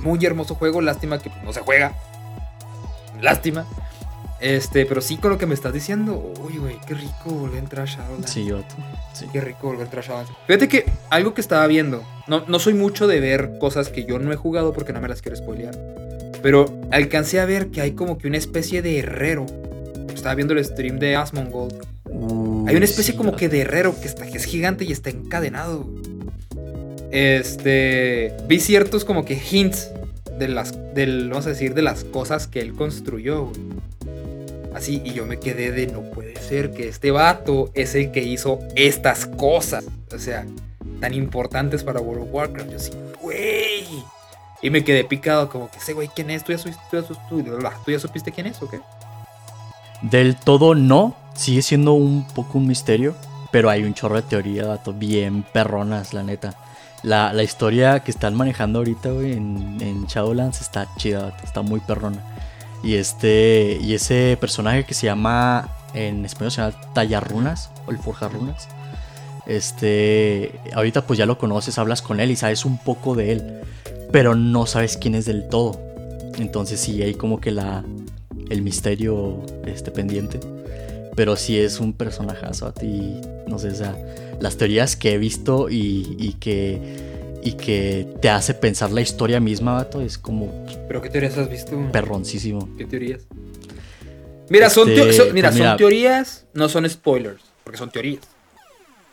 Muy hermoso juego. Lástima que no se juega. Lástima. Este, pero sí con lo que me estás diciendo, uy, güey, qué rico volver a entrar a Shadowlands. Sí, yo. Sí. Qué rico volver a entrar a Shadowlands. Fíjate que algo que estaba viendo, no, no soy mucho de ver cosas que yo no he jugado porque no me las quiero spoilear. Pero alcancé a ver que hay como que una especie de herrero. Estaba viendo el stream de Asmongold. hay una especie como que de herrero que, está, que es gigante y está encadenado. Este. Vi ciertos como que hints de las. Del, vamos a decir, de las cosas que él construyó, Así, y yo me quedé de no puede ser que este vato es el que hizo estas cosas. O sea, tan importantes para World of Warcraft. Yo así, güey. Y me quedé picado, como que ese güey, ¿quién es? ¿Tú ya, ¿Tú, ya, supiste quién es o qué? Del todo no, sigue siendo un poco un misterio, pero hay un chorro de teoría, dato, bien perronas, la neta. La, historia que están manejando ahorita, güey, en, en Shadowlands está chida, está muy perrona. Y este y ese personaje que se llama en español se llama Tallarrunas o el Forjarrunas. Este, ahorita pues ya lo conoces, hablas con él y sabes un poco de él pero no sabes quién es del todo. Entonces sí hay como que la el misterio este pendiente. Pero sí es un personajazo a ti, no sé, o sea, las teorías que he visto y, que y que te hace pensar la historia misma, vato, es como ¿Pero qué teorías has visto? Perroncísimo. ¿Qué teorías? Mira, son, este, mira, pues son teorías, no son spoilers, porque son teorías.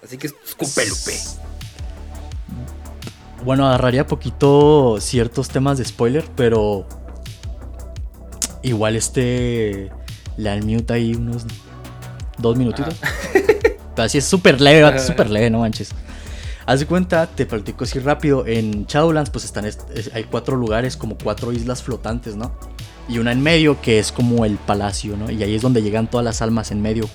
Así que escúpelupe bueno, agarraría poquito ciertos temas de spoiler, pero igual este le dan mute ahí unos dos minutitos. Pero así es súper leve, súper leve, no manches. Haz de cuenta, te platico así rápido. En Shadowlands, pues están, hay cuatro lugares, como cuatro islas flotantes, ¿no? Y una en medio que es como el palacio, ¿no? Y ahí es donde llegan todas las almas en medio.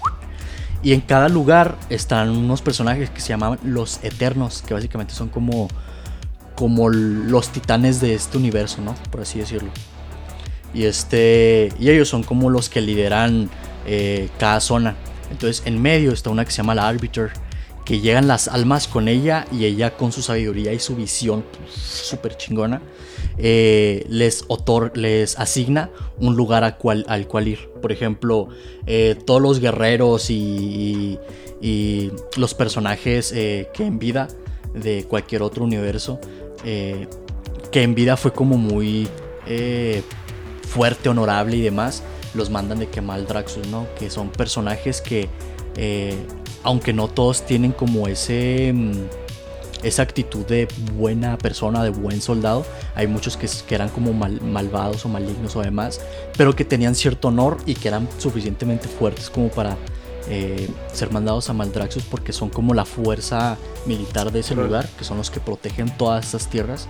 Y en cada lugar están unos personajes que se llaman los Eternos, que básicamente son como como los titanes de este universo, ¿no? Por así decirlo. Y, este, y ellos son como los que lideran eh, cada zona. Entonces en medio está una que se llama la Arbiter, que llegan las almas con ella y ella con su sabiduría y su visión súper chingona, eh, les, otor les asigna un lugar al cual, al cual ir. Por ejemplo, eh, todos los guerreros y, los personajes que en vida de cualquier otro universo eh, que en vida fue como muy eh, fuerte, honorable y demás, los mandan de quemar Draxus, ¿no? Que son personajes que, eh, aunque no todos tienen como ese mm, esa actitud de buena persona, de buen soldado. Hay muchos que, eran como malvados o malignos o demás, pero que tenían cierto honor y que eran suficientemente fuertes como para eh, ser mandados a Maldraxxus porque son como la fuerza militar de ese lugar, que son los que protegen todas esas tierras.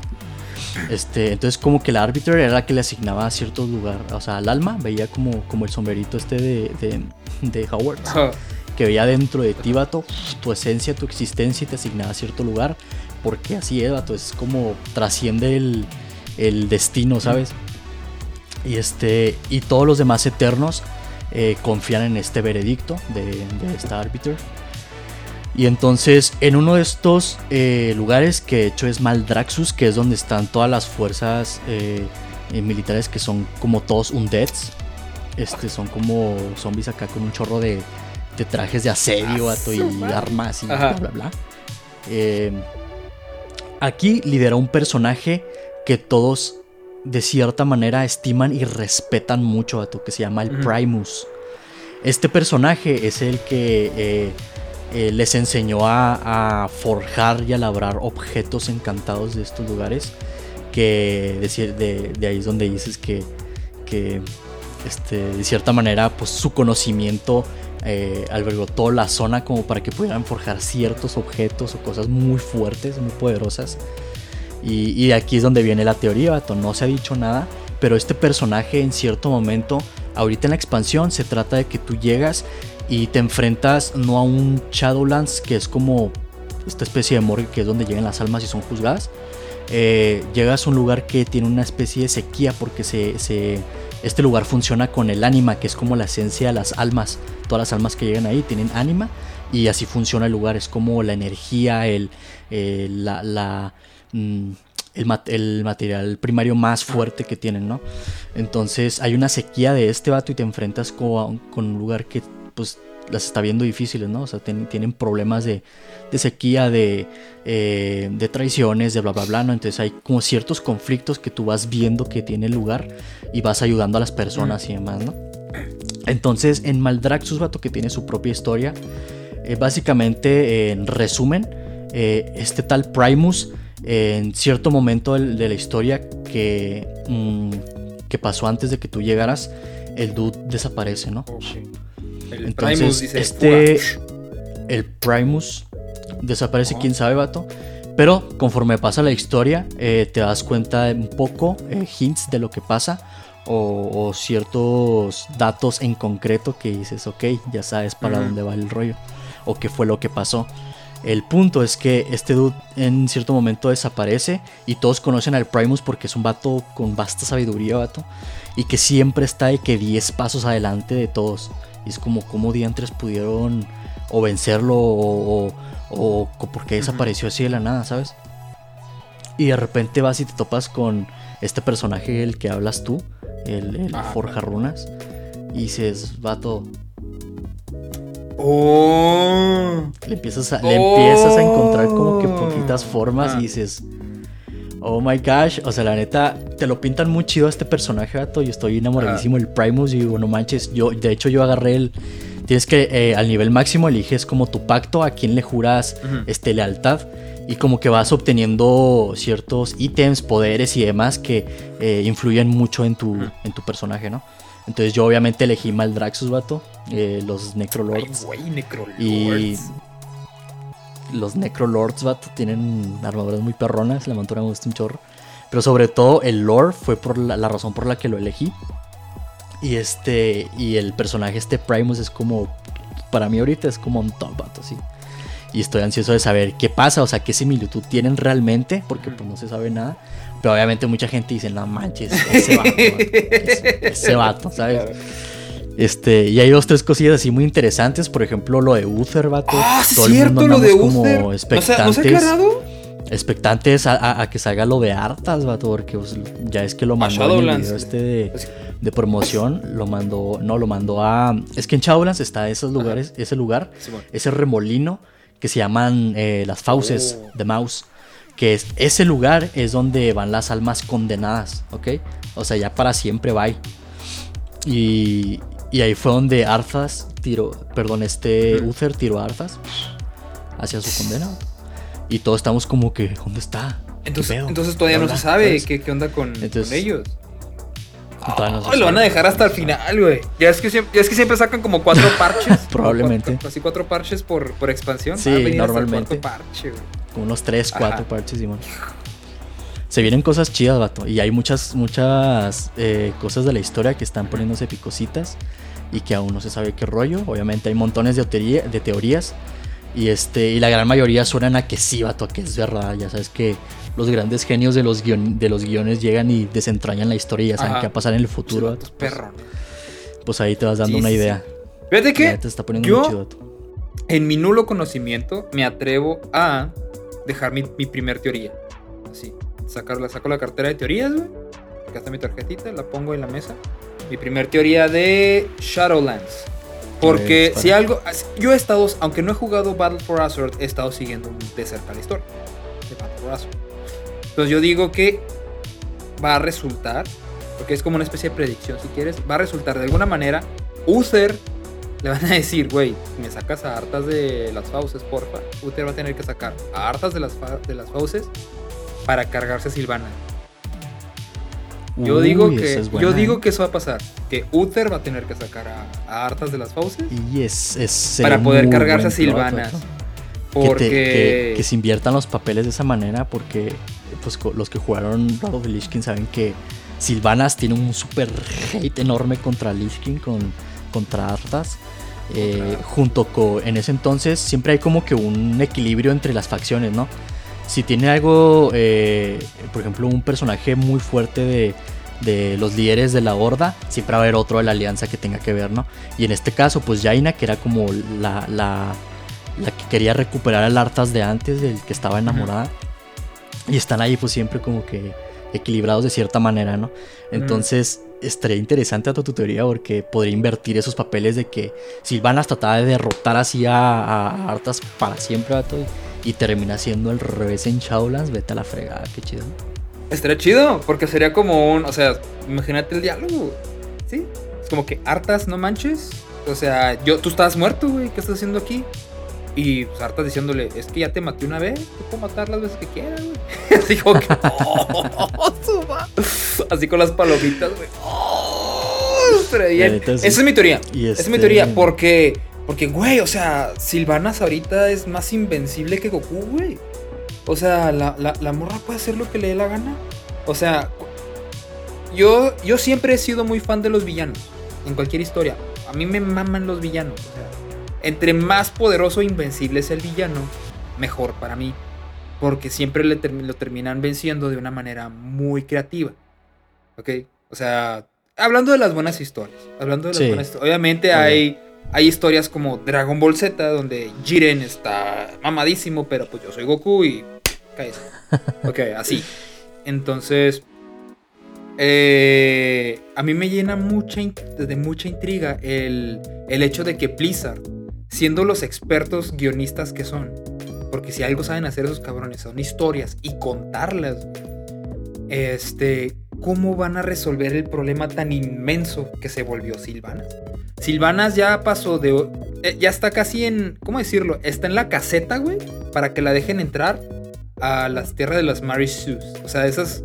Este, entonces como que la Arbiter era la que le asignaba a ciertos lugares, o sea, al alma, veía como, como el sombrerito este de, de, de Howard, que veía dentro de ti, vato, tu esencia, tu existencia y te asignaba a cierto lugar, porque así es, vato, es como trasciende el, el destino, ¿sabes? Y, este, y todos los demás eternos eh, confían en este veredicto de, de esta Arbiter. Y entonces en uno de estos eh, lugares, que de hecho es Maldraxus, que es donde están todas las fuerzas eh, militares que son como todos undeads. Este, son como zombies acá con un chorro de, de trajes de asedio ah, y armas y bla bla bla. aquí lidera un personaje que todos de cierta manera estiman y respetan mucho, a que se llama el Primus. Este personaje es el que eh, eh, les enseñó a, forjar y a labrar objetos encantados de estos lugares. Que de, de ahí es donde dices que, que este, de cierta manera, pues su conocimiento eh, albergó toda la zona como para que pudieran forjar ciertos objetos o cosas muy fuertes, muy poderosas. Y, aquí es donde viene la teoría, vato. No se ha dicho nada, pero este personaje en cierto momento, ahorita en la expansión, se trata de que tú llegas y te enfrentas no a un Shadowlands, que es como esta especie de morgue que es donde llegan las almas y son juzgadas. Eh, llegas a un lugar que tiene una especie de sequía porque se, este lugar funciona con el ánima, que es como la esencia de las almas. Todas las almas que llegan ahí tienen ánima y así funciona el lugar. Es como la energía, el, eh, la Mm, el, el, material primario más fuerte que tienen, ¿no? Entonces hay una sequía de este vato y te enfrentas con, con un lugar que pues las está viendo difíciles, ¿no? O sea, tienen problemas de, sequía, de, eh, de traiciones, de bla, bla, bla, ¿no? Entonces hay como ciertos conflictos que tú vas viendo que tiene lugar y vas ayudando a las personas y demás, ¿no? Entonces en Maldraxxus, vato, que tiene su propia historia, eh, básicamente, en resumen, eh, este tal Primus en cierto momento de la historia que, mm, que pasó antes de que tú llegaras, el dude desaparece, ¿no? El Entonces, Primus dice, este, el Primus desaparece, quién sabe, vato. Pero conforme pasa la historia, eh, te das cuenta de un poco, eh, hints de lo que pasa. O, o, ciertos datos en concreto que dices, ok, ya sabes para dónde va el rollo. O qué fue lo que pasó. El punto es que este dude en cierto momento desaparece y todos conocen al Primus porque es un vato con vasta sabiduría, vato. Y que siempre está de que 10 pasos adelante de todos. Y es como cómo diantres pudieron o vencerlo o, o, por qué desapareció así de la nada, ¿sabes? Y de repente vas y te topas con este personaje el que hablas tú, el, el ah, Forja Runas. Y dices, vato, Oh. Le empiezas a, le empiezas a encontrar como que poquitas formas y ah. dices, oh my gosh, o sea, la neta, te lo pintan muy chido a este personaje, gato. Yo estoy enamoradísimo del Primus y digo, no manches, yo, de hecho yo agarré el... Tienes que, eh, al nivel máximo, eliges como tu pacto, a quien le juras este, lealtad. Y como que vas obteniendo ciertos ítems, poderes y demás que eh, influyen mucho en tu, en tu personaje, ¿no? Entonces yo obviamente elegí Maldraxxus, vato. Eh, los Necrolords. Ay, Necrolords. Y los Necrolords, vato, tienen armaduras muy perronas. La montura me gusta un chorro. Pero sobre todo el lore fue por la, razón por la que lo elegí. Y este. Y el personaje, este Primus, es como. Para mí ahorita es como un top, vato, sí. Y estoy ansioso de saber qué pasa, o sea, qué similitud tienen realmente, porque pues no se sabe nada. Pero obviamente mucha gente dice, no manches, ese vato, ese, vato, ¿sabes? Este, y hay dos, tres cosillas así muy interesantes. Por ejemplo, lo de Uther, vato. Ah, Todo el mundo lo de como expectantes. expectantes a, que salga lo de Artas, vato. Porque pues, ya es que lo mandó en el video este de, promoción. Lo mandó. No, lo mandó a. Es que en Shadowlands está esos lugares, ese lugar, ese remolino que se llaman eh, las fauces oh. de Mouse que es, ese lugar es donde van las almas condenadas, ¿ok? O sea, ya para siempre va. Y, y ahí fue donde Arthas tiró, perdón, este Uther tiró a Arthas hacia su condena. Y todos estamos como que, ¿dónde está? Entonces, entonces todavía no se sabe qué, qué, onda con, ellos. lo van a dejar hasta el final, güey. Ya es que siempre, es que siempre sacan como cuatro parches. Probablemente. así cuatro parches por, por expansión. Sí, normalmente. Parche, unos 3, 4 parches, Simón. Se vienen cosas chidas, vato. Y hay muchas, muchas eh, cosas de la historia que están poniéndose picositas y que aún no se sabe qué rollo. Obviamente hay montones de, de teorías. Y, este, y la gran mayoría suenan a que sí, vato, a que es verdad. Ya sabes que los grandes genios de los, de los guiones llegan y desentrañan la historia y ya saben qué va a pasar en el futuro. pues, pues, ahí te vas dando una idea. Fíjate que yo, en mi nulo conocimiento, me atrevo a dejar mi, primer teoría. Así, sacarla, saco la cartera de teorías, güey. Acá está mi tarjetita, la pongo en la mesa. Mi primer teoría de Shadowlands. Porque si algo. Yo he estado. Aunque no he jugado Battle for Azeroth, he estado siguiendo de cerca la historia de Battle for Azeroth. Entonces yo digo que va a resultar. Porque es como una especie de predicción, si quieres. Va a resultar de alguna manera. Uther le van a decir, güey, me sacas a hartas de las fauces, porfa. Uther va a tener que sacar a hartas de las, de las fauces para cargarse a Silvana. Yo digo que yo digo que eso va a pasar, que Uther va a tener que sacar a, hartas de las fauces y es, para poder cargarse a Silvana. Porque que, se inviertan los papeles de esa manera porque pues los que jugaron Rado of Lich saben que Silvanas tiene un super hate enorme contra Lich con, contra Arthas. Eh, junto con en ese entonces siempre hay como que un equilibrio entre las facciones, ¿no? Si tiene algo, eh, por ejemplo, un personaje muy fuerte de, los líderes de la horda, siempre va a haber otro de la alianza que tenga que ver, ¿no? Y en este caso, pues Jaina, que era como la, la, la que quería recuperar al Arthas de antes, del que estaba enamorada. Y están ahí pues siempre como que equilibrados de cierta manera, ¿no? Entonces estaría interesante a tu teoría porque podría invertir esos papeles de que Silvanas trataba de derrotar así a, Arthas para siempre, y, termina siendo el revés en Shadowlands, vete a la fregada, qué chido. Estaría chido, porque sería como un, o sea, imagínate el diálogo, ¿sí? Es como que Arthas, no manches, o sea, yo, tú estás muerto, güey, ¿qué estás haciendo aquí? Y pues diciéndole, es que ya te maté una vez, te puedo matar las veces que quieras, güey. Así como que, oh, Así con las palomitas, güey. Oh, Esa es mi teoría. Esa es mi teoría, este porque, porque, güey, o sea, Silvanas ahorita es más invencible que Goku, güey. O sea, la, la, morra puede hacer lo que le dé la gana. O sea, yo, yo siempre he sido muy fan de los villanos. En cualquier historia. A mí me maman los villanos. O sea, entre más poderoso e invencible es el villano, mejor para mí. Porque siempre le lo terminan venciendo de una manera muy creativa. ¿Ok? O sea, hablando de las buenas historias. Hablando de las buenas historias. Obviamente hay, hay historias como Dragon Ball Z, donde Jiren está mamadísimo, pero pues yo soy Goku y. Cállate. Ok, así. Entonces. Eh, a mí me llena mucha, de mucha intriga el, el hecho de que Blizzard siendo los expertos guionistas que son. Porque si algo saben hacer esos cabrones son historias y contarlas. Este, ¿cómo van a resolver el problema tan inmenso que se volvió Silvanas? Silvanas ya pasó de. Eh, ya está casi en. ¿Cómo decirlo? Está en la caseta, güey. Para que la dejen entrar a las tierras de las Shoes. O sea, esas.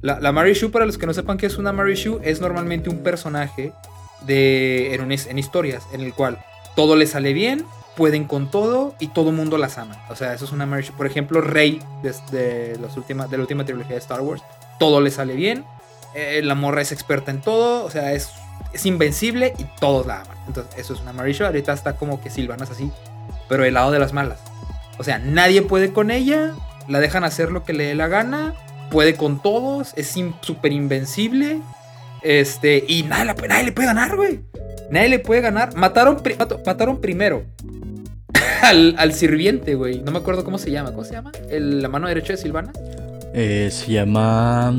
La, la Shoe, para los que no sepan qué es una Shoe, es normalmente un personaje de, en, en historias en el cual todo le sale bien, pueden con todo y todo mundo las ama. O sea, eso es una marriage. Por ejemplo, Rey de, las últimas, de la última trilogía de Star Wars, todo le sale bien. Eh, la morra es experta en todo, o sea, es, es invencible y todos la aman. Entonces, eso es una marriage. Ahorita está como que Silvanas así, pero el lado de las malas. O sea, nadie puede con ella, la dejan hacer lo que le dé la gana, puede con todos, es súper invencible. Este, y nadie, nadie le puede ganar, güey. Nadie le puede ganar. Mataron, mataron primero al, sirviente, güey. No me acuerdo cómo se llama. ¿Cómo se llama? la mano derecha de Silvana. Eh, se llama.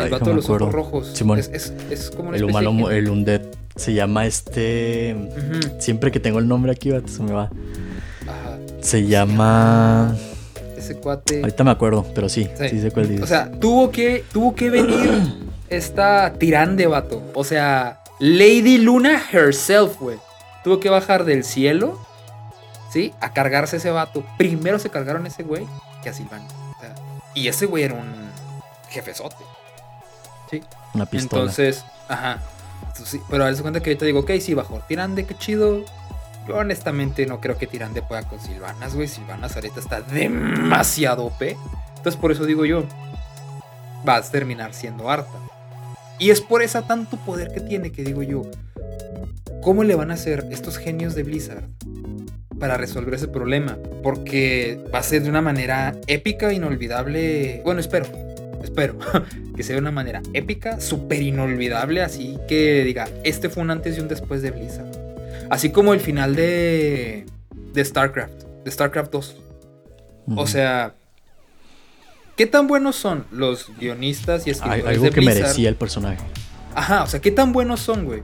El vato de los ojos rojos. Simón. Es, como una El humano, el undead. Se llama este. Siempre que tengo el nombre aquí, se me va. Se llama. Ese cuate. Ahorita me acuerdo, pero sí, sí, sé cuál dices. O sea, tuvo que, tuvo que venir esta tirande, vato. O sea, Lady Luna herself, güey. Tuvo que bajar del cielo, ¿sí? A cargarse ese vato. Primero se cargaron ese güey que a Silvana. y ese güey era un jefezote. ¿Sí? Una pistola. Entonces, ajá. pero a veces cuenta que ahorita digo, ok, sí, bajó Tirande, qué chido. Yo honestamente no creo que Tirande pueda con Silvanas, güey. Silvanas ahorita está demasiado OP. Entonces por eso digo yo, vas a terminar siendo harta. Y es por esa tanto poder que tiene que digo yo, ¿cómo le van a hacer estos genios de Blizzard para resolver ese problema? Porque va a ser de una manera épica, inolvidable. Bueno, espero, espero que sea de una manera épica, súper inolvidable, así que diga, este fue un antes y un después de Blizzard. Así como el final de, de StarCraft, de StarCraft 2. O sea, ¿qué tan buenos son los guionistas y escritores Algo de que Blizzard? merecía el personaje. Ajá, o sea, ¿qué tan buenos son, güey?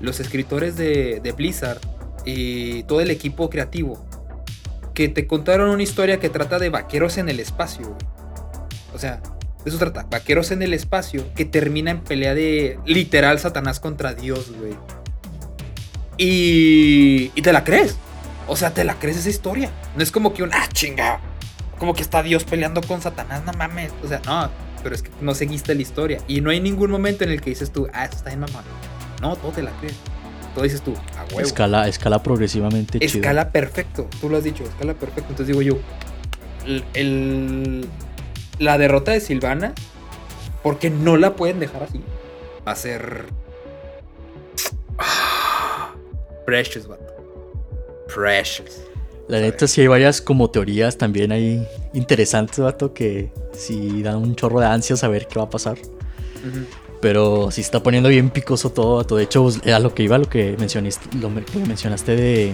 Los escritores de, de Blizzard y todo el equipo creativo que te contaron una historia que trata de vaqueros en el espacio, güey. O sea, de eso trata, vaqueros en el espacio que termina en pelea de literal Satanás contra Dios, güey. Y, y te la crees. O sea, te la crees esa historia. No es como que un, ah, chinga. Como que está Dios peleando con Satanás, no mames. O sea, no, pero es que no seguiste la historia. Y no hay ningún momento en el que dices tú, ah, esto está en mamá. No, todo te la crees. Todo dices tú, a huevo. Escala, escala progresivamente chido. Escala perfecto, tú lo has dicho, escala perfecto. Entonces digo yo, el, el- la derrota de Silvana, porque no la pueden dejar así, va a ser. Precious, vato. Precious. La neta sí hay varias como teorías también ahí interesantes, vato, que sí dan un chorro de ansias a ver qué va a pasar. Pero sí está poniendo bien picoso todo, vato. De hecho, pues, a lo que iba, lo que mencionaste, lo que mencionaste de,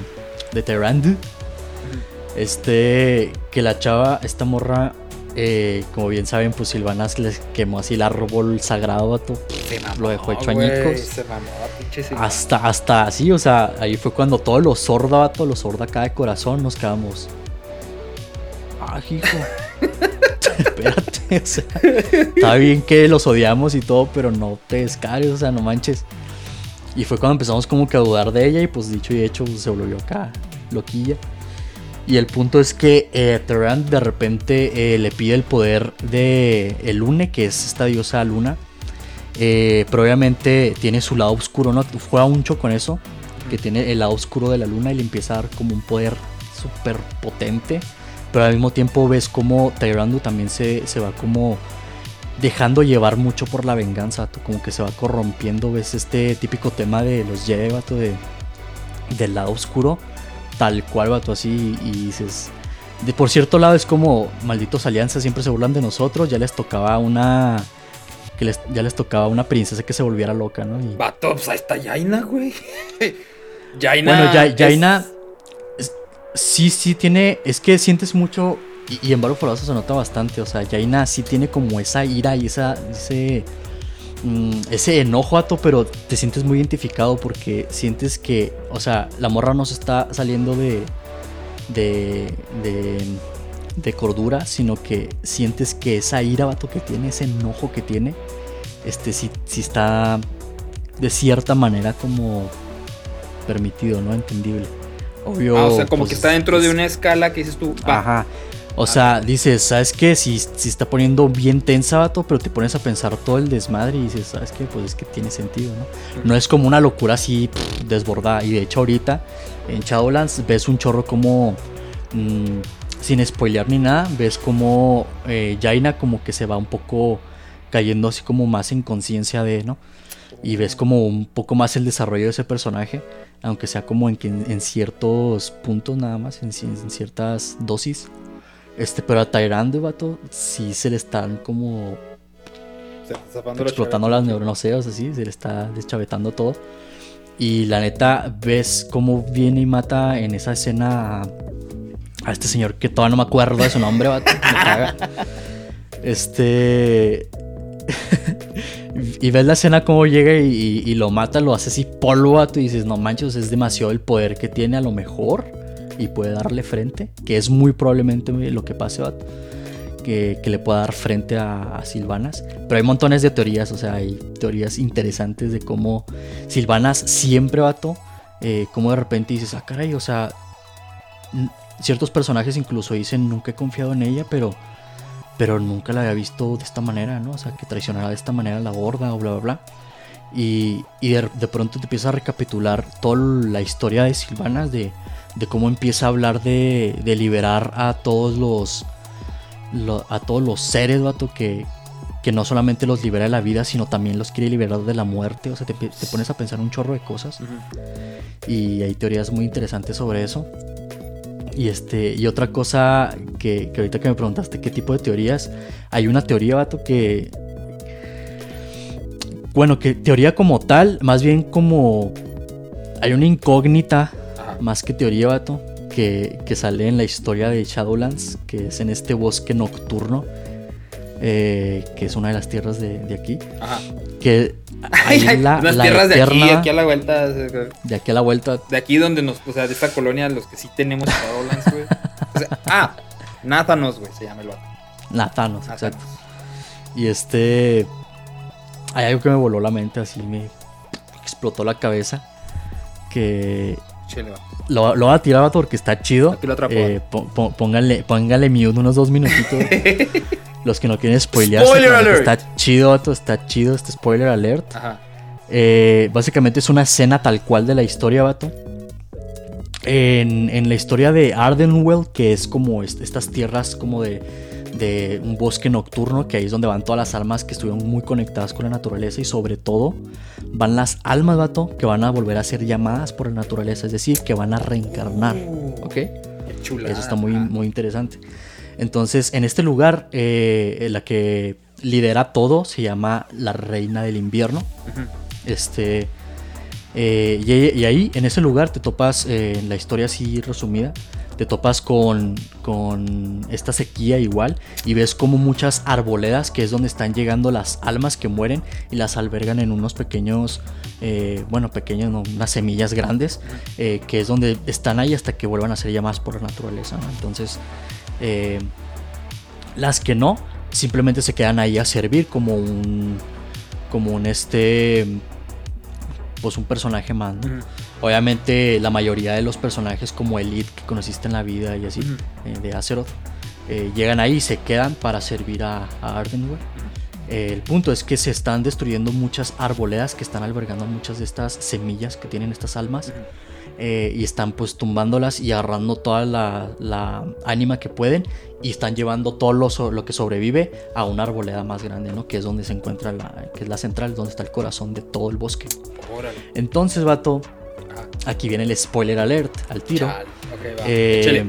de Terrandu. Este, que la chava, esta morra, eh, como bien saben, pues Silvanas les quemó así el árbol sagrado, vato. Se mamó, Lo dejó hecho güey, añicos. Se mamó, pinche Silvana. Hasta, hasta así, o sea, ahí fue cuando todo lo sorda, vato, lo sorda acá de corazón, nos quedamos. Ah, hijo. Espérate, o sea, está bien que los odiamos y todo, pero no te descares, o sea, no manches. Y fue cuando empezamos como que a dudar de ella y pues dicho y hecho pues, se volvió acá loquilla. Y el punto es que eh, de repente eh, le pide el poder de el Lune, que es esta diosa luna. Eh, pero obviamente tiene su lado oscuro, ¿no? Juega mucho con eso, que tiene el lado oscuro de la luna y le empieza a dar como un poder súper potente. Pero al mismo tiempo ves como Tyrandu también se, se va como dejando llevar mucho por la venganza, como que se va corrompiendo, ves este típico tema de los Jedi, de, del lado oscuro, tal cual, vato, así, y dices... De, por cierto lado es como malditos alianzas siempre se burlan de nosotros, ya les tocaba una... Que les- ya les tocaba una princesa que se volviera loca, ¿no? Y- Vato, pues ahí está Yaina, güey. Yaina. Bueno, ya, es- Jaina es- sí, sí tiene, es que sientes mucho y, y en Battle for Us se nota bastante, o sea, Jaina sí tiene como esa ira y esa, ese, mm, ese enojo, ato, pero te sientes muy identificado porque sientes que, o sea, la morra no se está saliendo de, de, de, de cordura, sino que sientes que esa ira, vato, que tiene, ese enojo que tiene, este sí, sí está de cierta manera como permitido, ¿no? Entendible. Obvio. Ah, o sea, como pues, que está dentro de una escala que dices tú, va, Ajá. O sea, dices, ¿sabes qué? Si, si está poniendo bien tensa, vato, pero te pones a pensar todo el desmadre y dices, ¿sabes qué? Pues es que tiene sentido, ¿no? No es como una locura así desbordada. Y de hecho, ahorita en Shadowlands ves un chorro como. mm, sin spoilear ni nada, ves como eh, Jaina como que se va un poco cayendo así como más en conciencia de, ¿no? Y ves como un poco más el desarrollo de ese personaje, aunque sea como en, en ciertos puntos nada más, en, en ciertas dosis. Este, pero a Tyrande, vato, sí se le están como se está explotando las neuronas, así, se le está deschavetando todo. Y la neta, ves cómo viene y mata en esa escena a, a este señor que todavía no me acuerdo de su nombre, vato, me caga. Este. y ves la escena como llega y, y- y lo mata, lo hace así polvo, vato, y dices, no manches, es demasiado el poder que tiene a lo mejor y puede darle frente, que es muy probablemente lo que pase, que, que le pueda dar frente a, a Silvanas. Pero hay montones de teorías, o sea, hay teorías interesantes de cómo Silvanas siempre, vato, eh, de repente dices, ah, caray, o sea, ciertos personajes incluso dicen, nunca he confiado en ella, pero, pero nunca la había visto de esta manera, ¿no? O sea, que traicionará de esta manera a la gorda o bla, bla, bla. Y, y de, de pronto te empiezas a recapitular toda la historia de Silvanas, de, de cómo empieza a hablar de, de liberar a todos los, lo- a todos los seres, vato, que, que no solamente los libera de la vida, sino también los quiere liberar de la muerte. O sea, te, pones a pensar un chorro de cosas. Y hay teorías muy interesantes sobre eso. Y este, y otra cosa que, que, ahorita que me preguntaste qué tipo de teorías, hay una teoría, vato, que. Bueno, que teoría como tal, más bien como. Hay una incógnita, más que teoría, vato, que, que, sale en la historia de Shadowlands, que es en este bosque nocturno eh, que es una de las tierras de, de aquí. Ajá. Que hay la, las tierras de aquí, aquí a la vuelta. De aquí a la vuelta. De aquí donde nos, o sea, de esta colonia, los que sí tenemos Shadowlands, güey. O sea, ah, Nathanos, güey, se llama el vato. Nathanos, exacto. Y este. Hay algo que me voló la mente, así me explotó la cabeza. Que. Lo, lo voy a tirar vato porque está chido. Aquí lo eh, póngale, póngale mute unos dos minutitos. Los que no quieren spoilear. Está chido, vato, está chido este spoiler alert. Ajá. Eh, básicamente es una escena tal cual de la historia, vato. En, en, la historia de Ardenwell, que es como estas tierras como de, de, un bosque nocturno, que ahí es donde van todas las almas que estuvieron muy conectadas con la naturaleza y sobre todo van las almas, vato, que van a volver a ser llamadas por la naturaleza, es decir, que van a reencarnar. ¿Ok? Qué chula. Eso está muy, muy interesante. Entonces, en este lugar, eh, la que lidera todo se llama la Reina del Invierno. Este. Eh, y, ahí, en ese lugar, te topas, eh, en la historia así resumida, te topas con, con esta sequía igual y ves como muchas arboledas, que es donde están llegando las almas que mueren y las albergan en unos pequeños, bueno, pequeños, no, unas semillas grandes, que es donde están ahí hasta que vuelvan a ser llamadas por la naturaleza. Entonces, eh, las que no, simplemente se quedan ahí a servir como un. como un este. Pues un personaje más. Obviamente, la mayoría de los personajes, como Elite que conociste en la vida y así, eh, de Azeroth, eh, llegan ahí y se quedan para servir a, a el punto es que se están destruyendo muchas arboledas que están albergando muchas de estas semillas que tienen estas almas. Eh, y están pues tumbándolas y agarrando toda la, la ánima que pueden y están llevando todo lo, lo, que sobrevive a una arboleda más grande, ¿no? Que es donde se encuentra la, que es la central, donde está el corazón de todo el bosque. Entonces, vato, aquí viene el spoiler alert al tiro. Eh,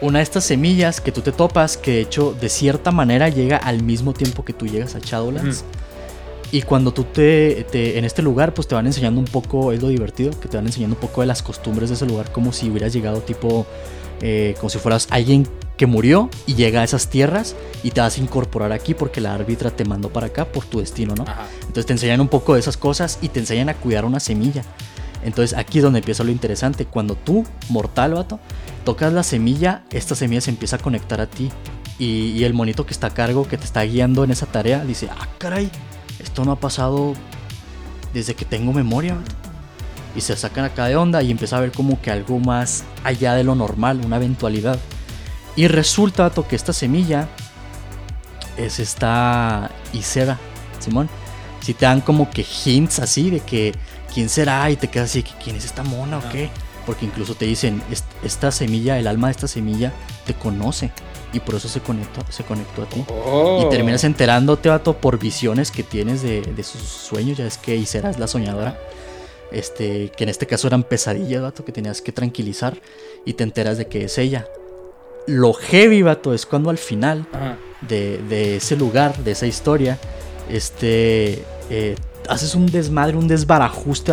una de estas semillas que tú te topas, que de hecho de cierta manera llega al mismo tiempo que tú llegas a Shadowlands. Y cuando tú te, en este lugar, pues te van enseñando un poco, es lo divertido, que te van enseñando un poco de las costumbres de ese lugar, como si hubieras llegado tipo, eh, como si fueras alguien que murió y llega a esas tierras y te vas a incorporar aquí porque la árbitra te mandó para acá por tu destino, ¿no? Entonces te enseñan un poco de esas cosas y te enseñan a cuidar una semilla. Entonces aquí es donde empieza lo interesante. Cuando tú, mortal, vato, tocas la semilla, esta semilla se empieza a conectar a ti. Y, el monito que está a cargo, que te está guiando en esa tarea, dice, ah, caray, esto no ha pasado desde que tengo memoria. Y se sacan acá de onda y empieza a ver como que algo más allá de lo normal, una eventualidad. Y resulta que esta semilla es esta Isera, Simón. Si te dan como que hints así de que quién será y te quedas así, ¿quién es esta mona o qué? Porque incluso te dicen, esta semilla, el alma de esta semilla te conoce y por eso se conectó, se conectó a ti. Y oh. terminas enterándote, vato, por visiones que tienes de, sus sueños. Ya es que Isera es la soñadora. Este, que en este caso eran pesadillas, vato, que tenías que tranquilizar y te enteras de que es ella. Lo heavy, vato, es cuando al final de, ese lugar, de esa historia, este, eh, haces un desmadre, un desbarajuste,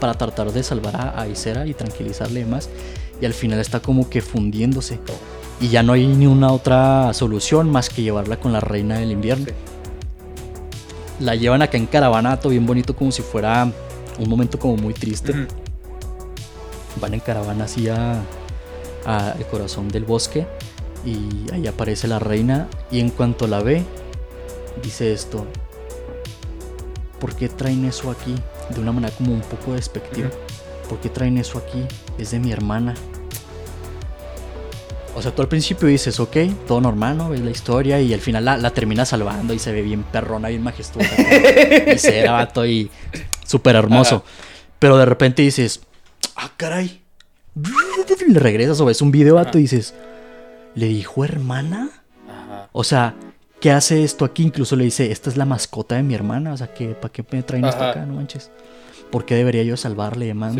para tratar de salvar a, a Isera y tranquilizarle más. Y al final está como que fundiéndose y ya no hay ni una otra solución más que llevarla con la reina del invierno. La llevan acá en caravanato, bien bonito, como si fuera un momento como muy triste. Van en caravana así a, el corazón del bosque y ahí aparece la reina y en cuanto la ve, dice esto, ¿por qué traen eso aquí? De una manera como un poco despectiva. ¿Por qué traen eso aquí? Es de mi hermana. O sea, tú al principio dices, ok, todo normal, ¿no? Ves la historia y al final la, la termina salvando y se ve bien perrona, bien majestuosa. y se vato y súper hermoso. Pero de repente dices, ah, caray. Le regresas o ves un video, vato, y dices, ¿le dijo hermana? O sea, ¿qué hace esto aquí? Incluso le dice, esta es la mascota de mi hermana, o sea, que ¿para qué me traen esto acá? No manches. ¿Por qué debería yo salvarle y demás,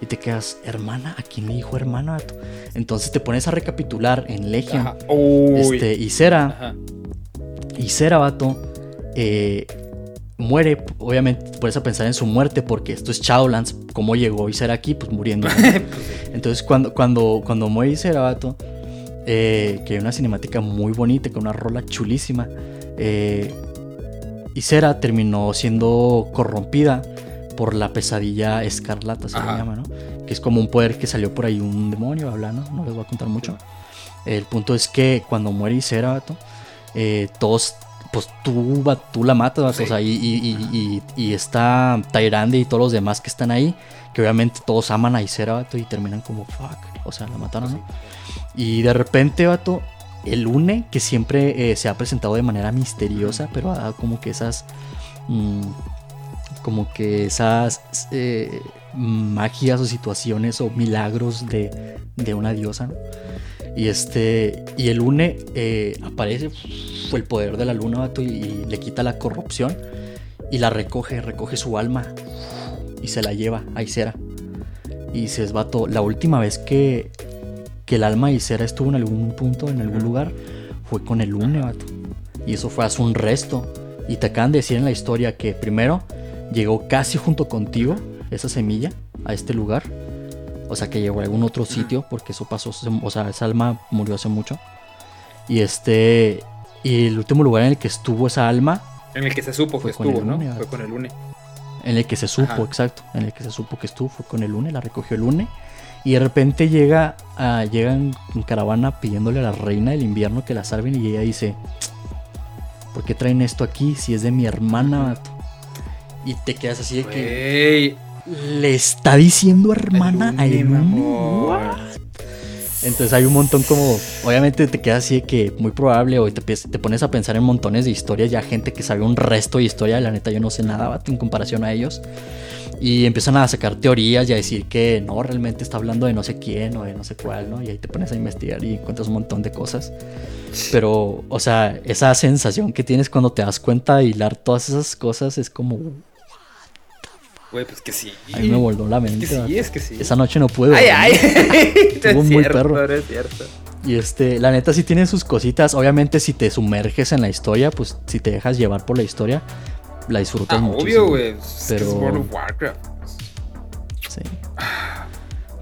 Y te quedas, hermana, ¿a quién le dijo hermana? Entonces te pones a recapitular en Legion. Este, y Cera. Y Cera, vato. Eh, muere, obviamente a pensar en su muerte porque esto es Shadowlands, cómo llegó Isera aquí, pues muriendo. Pues Entonces cuando, cuando, cuando muere Isera, vato, eh, que hay una cinemática muy bonita, con una rola chulísima, eh, Isera terminó siendo corrompida por la pesadilla escarlata, se le llama, ¿no? Que es como un poder que salió por ahí un demonio, habla, ¿no? No les voy a contar mucho. El punto es que cuando muere Isera, vato, eh, todos pues tú, tú la matas, o sea, y, está Tyrande y todos los demás que están ahí, que obviamente todos aman a Isera, vato, y terminan como, fuck, o sea, la mataron, ¿no? Y de repente, vato, el UNE, que siempre eh, se ha presentado de manera misteriosa, pero ha dado como que esas... Mm, como que esas eh, magias o situaciones o milagros de, de una diosa, ¿no? Y este. Y el Une eh, aparece. Fue el poder de la luna, vato. Y, le quita la corrupción. Y la recoge, recoge su alma. Y se la lleva a Isera. Y dices, vato, la última vez que, que el alma de Isera estuvo en algún punto, en algún lugar, fue con el Une, vato. Y eso fue hace un resto. Y te acaban de decir en la historia que primero llegó casi junto contigo esa semilla a este lugar o sea, que llegó a algún otro sitio, porque eso pasó, o sea, esa alma murió hace mucho. Y este, y el último lugar en el que estuvo esa alma. En el que se supo que estuvo, ¿no? fue con el Lune. En el que se supo, exacto. En el que se supo que estuvo, fue con el Lune, la recogió el Lune. Y de repente llega, a, llega en, caravana pidiéndole a la reina del invierno que la salven. Y ella dice: ¿Por qué traen esto aquí si es de mi hermana? Y te quedas así de que le está diciendo hermana a Entonces hay un montón como, obviamente te queda así de que muy probable o te, te, pones a pensar en montones de historias, ya gente que sabe un resto de historia, la neta yo no sé nada en comparación a ellos. Y empiezan a sacar teorías y a decir que no, realmente está hablando de no sé quién o de no sé cuál, ¿no? Y ahí te pones a investigar y encuentras un montón de cosas. Pero, o sea, esa sensación que tienes cuando te das cuenta de hilar todas esas cosas es como, Güey, pues que sí. A mí me volvió la mente. Es que sí, es que sí. Esa noche no puedo. Ay, ay. Estuvo muy perro. Es cierto. Y este, la neta sí tiene sus cositas. Obviamente, si te sumerges en la historia, pues si te dejas llevar por la historia, la disfrutas ah, Obvio, güey. Pero... Es World of Warcraft. Sí.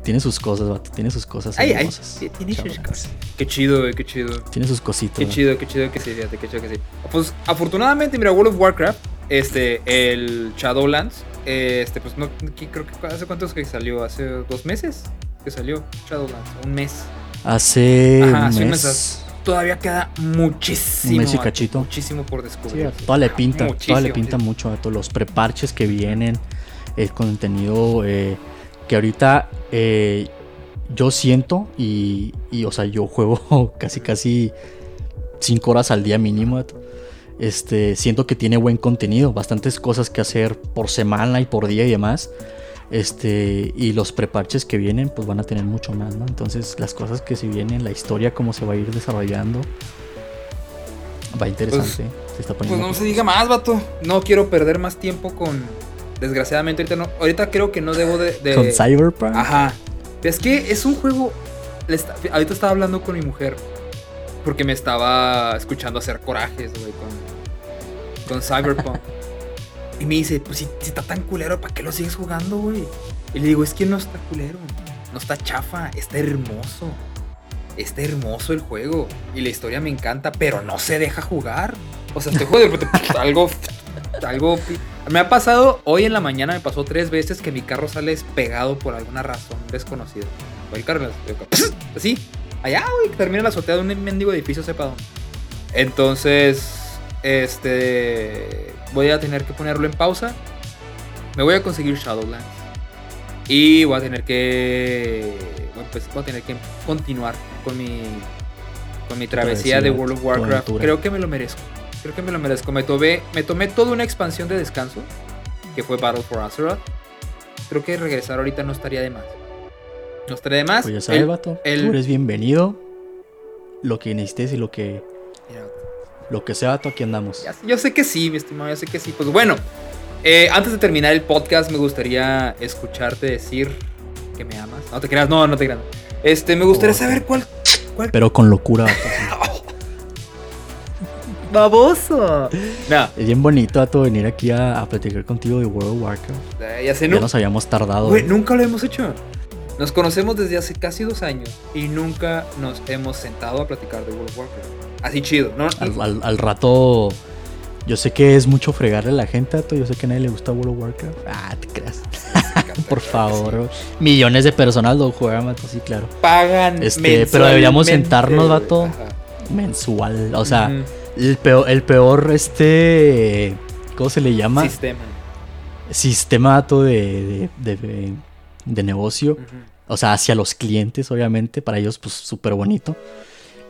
Tiene sus cosas, vato. Tiene sus cosas. Ay, ay. Sí, tiene sus cosas. Qué chido, güey. Qué chido. Tiene sus cositas. Qué chido, qué chido que sí, fíjate, qué chido que sí. Pues afortunadamente, mira, World of Warcraft, este, el Shadowlands este, pues no, creo que hace cuántos que salió, hace dos meses que salió Shadowlands, un mes. Hace, un mes. Todavía queda muchísimo. Un cachito. Muchísimo por descubrir. Sí, toda le pinta, toda le pinta mucho a todos los preparches que vienen, el contenido eh, que ahorita eh, yo siento y, y, o sea, yo juego casi casi cinco horas al día mínimo. Este, siento que tiene buen contenido, bastantes cosas que hacer por semana y por día y demás. Este, y los preparches que vienen, pues van a tener mucho más, ¿no? Entonces, las cosas que se vienen, la historia, cómo se va a ir desarrollando, va interesante. Pues, se pues no se diga más, vato. No quiero perder más tiempo con. Desgraciadamente, ahorita no. Ahorita creo que no debo de. Con Cyberpunk. Ajá. Es que es un juego. Ahorita estaba hablando con mi mujer. Porque me estaba escuchando hacer corajes, güey, con, con Cyberpunk. y me dice, pues si, está tan culero, ¿para qué lo sigues jugando, güey? Y le digo, es que no está culero. No está chafa, está hermoso. Está hermoso el juego. Y la historia me encanta, pero no se deja jugar. O sea, estoy jugando algo. Algo. Me ha pasado, hoy en la mañana me pasó tres veces que mi carro sale despegado por alguna razón desconocida. el carro así, Allá, güey, termina la azotea de un mendigo edificio, sepa dónde. Entonces, este. Voy a tener que ponerlo en pausa. Me voy a conseguir Shadowlands. Y voy a tener que. Bueno, pues voy a tener que continuar con mi. Con mi travesía de World of Warcraft. Creo que me lo merezco. Creo que me lo merezco. Me tomé, me tomé toda una expansión de descanso. Que fue Battle for Azeroth. Creo que regresar ahorita no estaría de más. Nos trae más. Pues ya vato. Tú eres bienvenido. Lo que necesites y lo que Lo que sea, vato, aquí andamos. Yo sé que sí, mi estimado, yo sé que sí. Pues bueno, eh, antes de terminar el podcast, me gustaría escucharte decir que me amas. No te creas, no, no te creas. Este, me gustaría saber cuál, cuál. Pero con locura, vato. baboso. Es bien bonito, Vato, venir aquí a, platicar contigo de World of Warcraft. Eh, ya, ya nos habíamos tardado. Güey, nunca lo hemos hecho. Nos conocemos desde hace casi dos años y nunca nos hemos sentado a platicar de World of Warcraft. Así chido, ¿no? Al, rato. Yo sé que es mucho fregarle a la gente, Tato. Yo sé que a nadie le gusta World of Warcraft. Ah, te creas. Por favor. Millones de personas lo juegan, sí, claro. Pagan. Este, pero deberíamos sentarnos, Vato. Mensual. O sea, el peor, el peor, este. ¿Cómo se le llama? Sistema. Sistema, Vato, de, de de negocio. O sea, hacia los clientes, obviamente. Para ellos, pues súper bonito.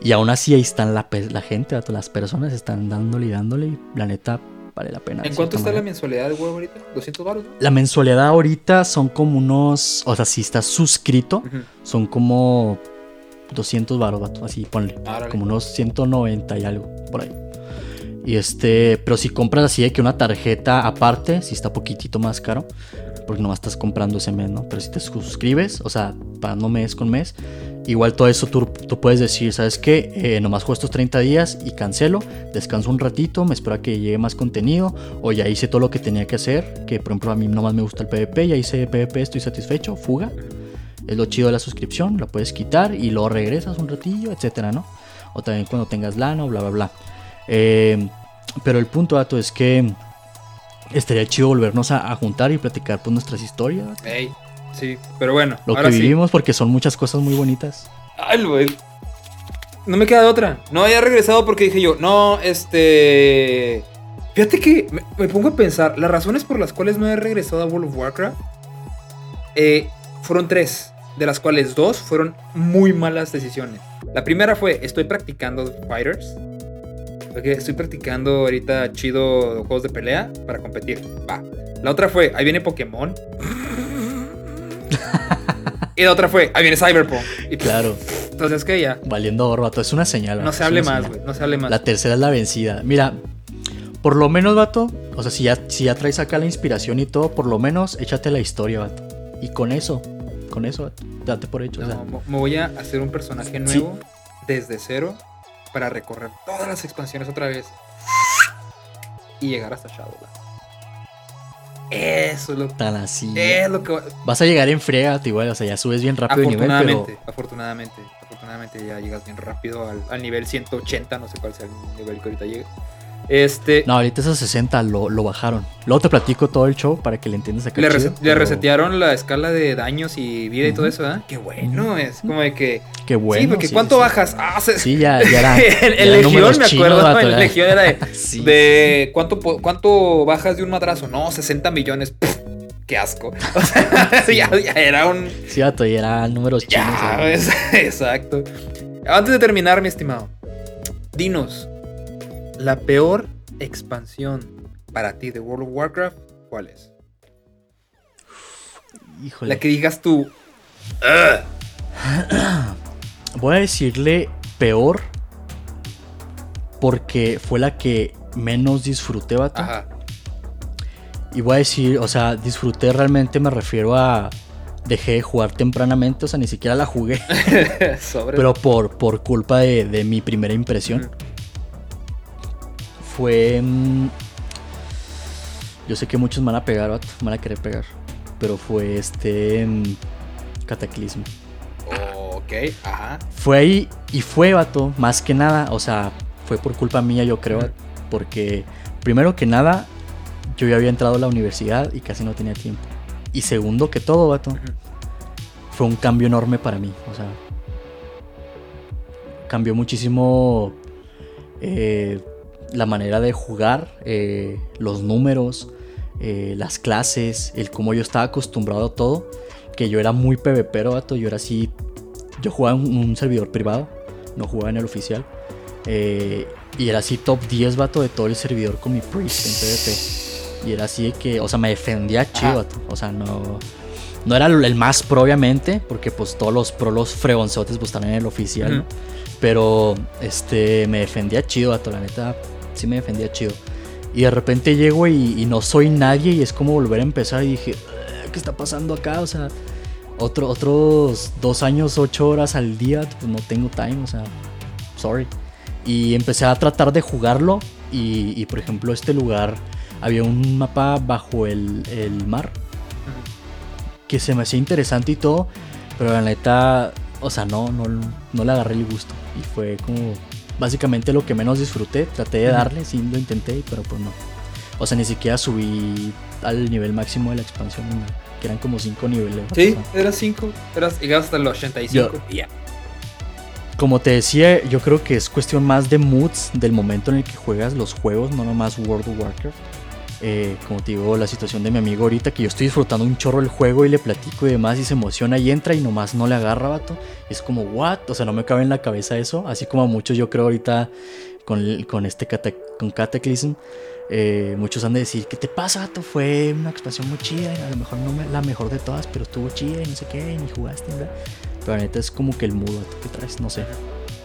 Y aún así ahí están la, la gente, las personas están dándole y dándole. Y la neta, vale la pena. ¿En cuánto está la mensualidad de huevo ahorita? ¿200 baros? La mensualidad ahorita son como unos. O sea, si estás suscrito, son como 200 baros, así ponle. como unos 190 y algo, por ahí. Y este, pero si compras así de que una tarjeta aparte, si está poquitito más caro, porque nomás estás comprando ese mes, ¿no? Pero si te suscribes, o sea, pagando mes con mes, igual todo eso tú, puedes decir, ¿sabes qué? Eh, nomás juego estos 30 días y cancelo, descanso un ratito, me espero a que llegue más contenido, o ya hice todo lo que tenía que hacer, que por ejemplo a mí nomás me gusta el PvP, ya hice PvP, estoy satisfecho, fuga. Es lo chido de la suscripción, la puedes quitar y luego regresas un ratillo, etcétera, ¿no? O también cuando tengas lana bla, bla, bla. Eh, pero el punto, dato, es que estaría chido volvernos a, juntar y platicar pues nuestras historias. sí, pero bueno. Lo que vivimos porque son muchas cosas muy bonitas. Ay, güey. No me queda de otra. No había regresado porque dije yo, no, este... Fíjate que me, pongo a pensar, las razones por las cuales no he regresado a World of Warcraft eh, fueron tres, de las cuales dos fueron muy malas decisiones. La primera fue, estoy practicando Fighters estoy practicando ahorita chido juegos de pelea para competir. Va. La otra fue, ahí viene Pokémon. y la otra fue, ahí viene Cyberpunk. Y claro. Entonces, que ya. Valiendo vato. Es una señal. No se hable más, güey. No se hable más. La tercera es la vencida. Mira, por lo menos, vato. O sea, si ya, si ya traes acá la inspiración y todo, por lo menos échate la historia, vato. Y con eso, con eso, vato, date por hecho. me voy a hacer un personaje nuevo desde cero para recorrer todas las expansiones otra vez y llegar hasta Shadowlands. Eso es lo Tan así. Es lo que Vas a llegar en frega, igual, o sea, ya subes bien rápido el nivel, pero... Afortunadamente, afortunadamente ya llegas bien rápido al, al, nivel 180, no sé cuál sea el nivel que ahorita llegue. Este. No, ahorita esos 60 lo, lo, bajaron. Luego te platico todo el show para que le entiendas acá. Le, le resetearon la escala de daños y vida y todo eso, ¿eh? Qué bueno, es como de que. Qué bueno. Sí, porque ¿cuánto bajas? Ah, Sí, ya, ya era. el, Legión, me acuerdo. el Legión era de. de ¿cuánto, ¿Cuánto bajas de un madrazo? No, 60 millones. qué asco. O sea, ya, ya, era un. Sí, ya eran números chinos. Ya, exacto. Antes de terminar, mi estimado, dinos, la peor expansión para ti de World of Warcraft, ¿cuál es? Híjole. La que digas tú. Voy a decirle peor porque fue la que menos disfruté, vato. Ajá. Y voy a decir, o sea, disfruté realmente me refiero a dejé de jugar tempranamente, o sea, ni siquiera la jugué. pero por, por culpa de, mi primera impresión fue... Mm, yo sé que muchos van a pegar, van a querer pegar. Pero fue este... Mm, cataclismo. Ok, ajá. Fue ahí y fue, vato, más que nada. O sea, fue por culpa mía, yo creo. Porque, primero que nada, yo ya había entrado a la universidad y casi no tenía tiempo. Y segundo que todo, vato, fue un cambio enorme para mí. O sea, cambió muchísimo eh, la manera de jugar, eh, los números, eh, las clases, el cómo yo estaba acostumbrado a todo, que yo era muy PvP, vato, yo era así, yo jugaba en un servidor privado, no jugaba en el oficial, eh, y era así top 10, vato, de todo el servidor con mi priest en PvP. Y era así de que, o sea, me defendía chido, vato, o sea, no... No era el más pro, obviamente, porque pues todos los pro, los fregonzotes, pues están en el oficial, Pero este me defendía chido, a la neta, sí me defendía chido. Y de repente llego y, no soy nadie y es como volver a empezar y dije, ah, ¿qué está pasando acá? O sea, otro, otros dos años, ocho horas al día, pues no tengo time, o sea, sorry. Y empecé a tratar de jugarlo y, por ejemplo este lugar había un mapa bajo el, el mar que se me hacía interesante y todo, pero la neta, o sea, no, no, no le agarré el gusto. Y fue como básicamente lo que menos disfruté. Traté de darle, sí lo intenté, pero pues no. O sea, ni siquiera subí al nivel máximo de la expansión, que eran como 5 niveles. Sí, eran 5, llegabas hasta los 85 y ya. Como te decía, yo creo que es cuestión más de moods del momento en el que juegas los juegos, no nomás World of Warcraft. Eh, como te digo, la situación de mi amigo ahorita, que yo estoy disfrutando un chorro el juego y le platico y demás, y se emociona y entra y nomás no le agarra, vato. es como, ¿what? O sea, no me cabe en la cabeza eso. Así como a muchos, yo creo ahorita con, con este con Cataclysm, eh, muchos han de decir, ¿qué te pasa, vato? Fue una expansión muy chida, y a lo mejor no la mejor de todas, pero estuvo chida y no sé qué, y ni jugaste, ¿verdad? Pero la neta es como que el mood, que traes, no sé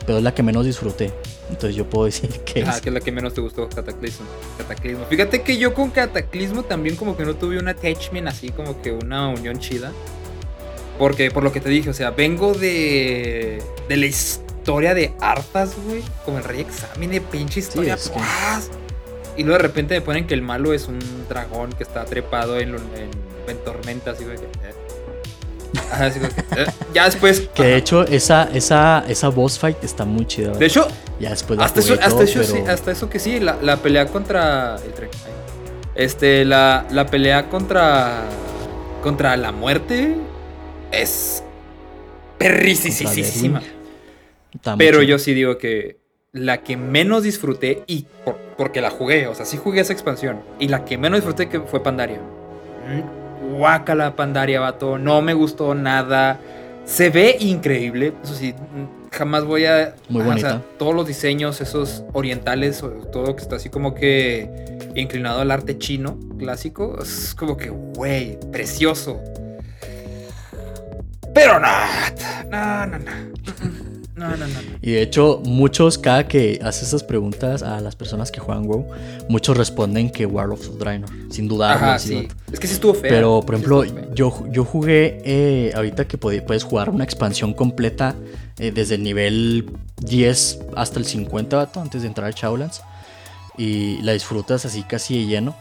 pero es la que menos disfruté. Entonces yo puedo decir que ah, que es la que menos te gustó, Cataclismo. Cataclismo. Fíjate que yo con Cataclismo también como que no tuve un attachment así, como que una unión chida. Porque, por lo que te dije, o sea, vengo de, de la historia de Arthas, güey. Como el Rey Examine, pinche historia. Y luego de repente me ponen que el malo es un dragón que está trepado en, en, tormentas, y güey. Eh. Eh, ya después. Que de hecho, esa, esa, esa boss fight está muy chida. De hecho, ya después hasta, eso, hasta, eso, sí, hasta eso que sí, la, la pelea contra. Este, la, la pelea contra. Contra la muerte es perricisísima. Pero yo sí digo que la que menos disfruté, y porque la jugué, o sea, sí jugué esa expansión, y la que menos disfruté que fue Pandaria la Pandaria, vato. No me gustó nada. Se ve increíble. Eso sí, jamás voy a. Muy bonita. todos los diseños, esos orientales, todo que está así como que inclinado al arte chino clásico. Es como que, güey, precioso. Pero no, no, no, no. No, no, no. Y de hecho, muchos, cada que haces esas preguntas a las personas que juegan WoW, muchos responden que War of Draenor, sin dudar. Ajá, sí. Es que sí estuvo feo. Pero, por ejemplo, yo, yo jugué, eh, ahorita que puedes jugar una expansión completa eh, desde el nivel 10 hasta el 50, vato, antes de entrar a Shadowlands. Y la disfrutas así casi de lleno.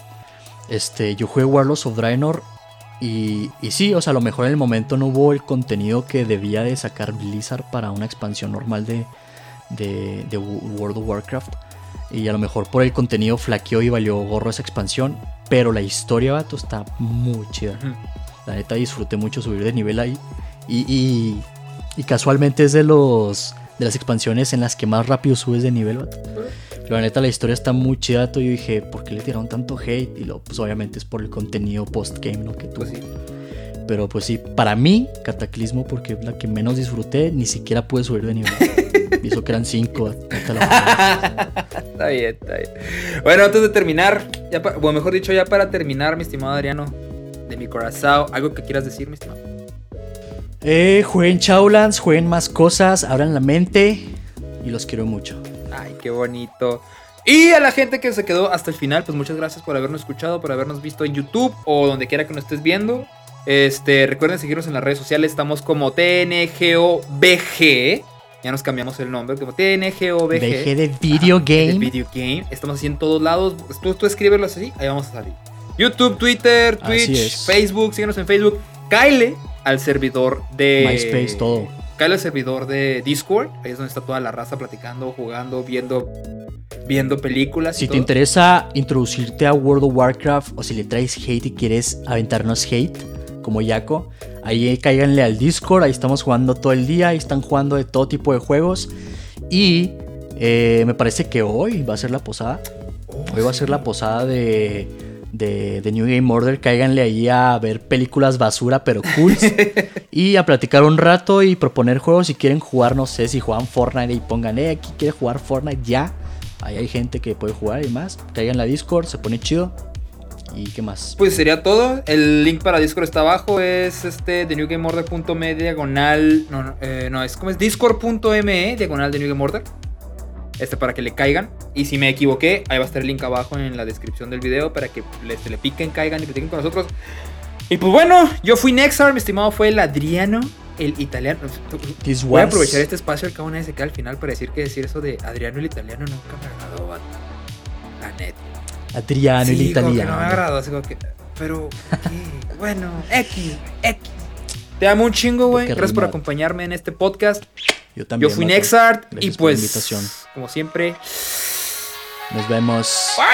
Este, yo jugué Warlords of Draenor y, sí, o sea, a lo mejor en el momento no hubo el contenido que debía de sacar Blizzard para una expansión normal de, de, World of Warcraft. Y a lo mejor por el contenido flaqueó y valió gorro esa expansión. Pero la historia, vato, está muy chida. La neta disfruté mucho subir de nivel ahí. Y, y, casualmente es de los de las expansiones en las que más rápido subes de nivel, vato. Pero la neta, la historia está muy chida. Yo dije, ¿por qué le tiraron tanto hate? Y lo, pues obviamente es por el contenido post-game, ¿no? Que tú. Pues Pero pues sí, para mí, Cataclismo, porque es la que menos disfruté, ni siquiera pude subir de nivel. Hizo que eran cinco. está bien, está bien. Bueno, antes de terminar, ya o mejor dicho, ya para terminar, mi estimado Adriano, de mi corazón, ¿algo que quieras decir, mi estimado? Eh, jueguen Chowlands, jueguen más cosas, abran la mente y los quiero mucho. Ay, qué bonito. Y a la gente que se quedó hasta el final, pues muchas gracias por habernos escuchado, por habernos visto en YouTube o donde quiera que nos estés viendo. Este, recuerden seguirnos en las redes sociales, estamos como TNGOBG. Ya nos cambiamos el nombre, como TNGOBG. BG de Video Game. De Video Game. Estamos así en todos lados. Tú, tú escríbelo así, ahí vamos a salir. YouTube, Twitter, Twitch, Facebook, síguenos en Facebook. Kyle al servidor de. MySpace, todo Cae el servidor de Discord, ahí es donde está toda la raza platicando, jugando, viendo, viendo películas. Si te interesa introducirte a World of Warcraft o si le traes hate y quieres aventarnos hate, como Yaco, ahí cáiganle al Discord, ahí estamos jugando todo el día, ahí están jugando de todo tipo de juegos. Y eh, me parece que hoy va a ser la posada. hoy va a ser la posada de de, New Game Order, cáiganle ahí a ver películas basura pero cool y a platicar un rato y proponer juegos si quieren jugar, no sé, si juegan Fortnite y pongan, eh, aquí quiere jugar Fortnite ya. Ahí hay gente que puede jugar y más. Caigan en la Discord, se pone chido. ¿Y qué más? Pues sería todo. El link para Discord está abajo. Es este de newgameorder.me diagonal. No, no, eh, no, es como es discord.me diagonal de New Game Order. Este para que le caigan. Y si me equivoqué, ahí va a estar el link abajo en la descripción del video para que le, se le piquen, caigan y platiquen con nosotros. Y pues bueno, yo fui Nexar, mi estimado fue el Adriano, el italiano. Voy a aprovechar este espacio al cabo una SK al final para decir que decir eso de Adriano el italiano nunca me agradó, la neta. Adriano el italiano. no me agradó, así como que. Pero, ¿qué? bueno, X, X. Te amo un chingo, güey. Gracias por acompañarme en este podcast. Yo también. Yo fui Nexart y pues, como siempre, nos vemos. Bye.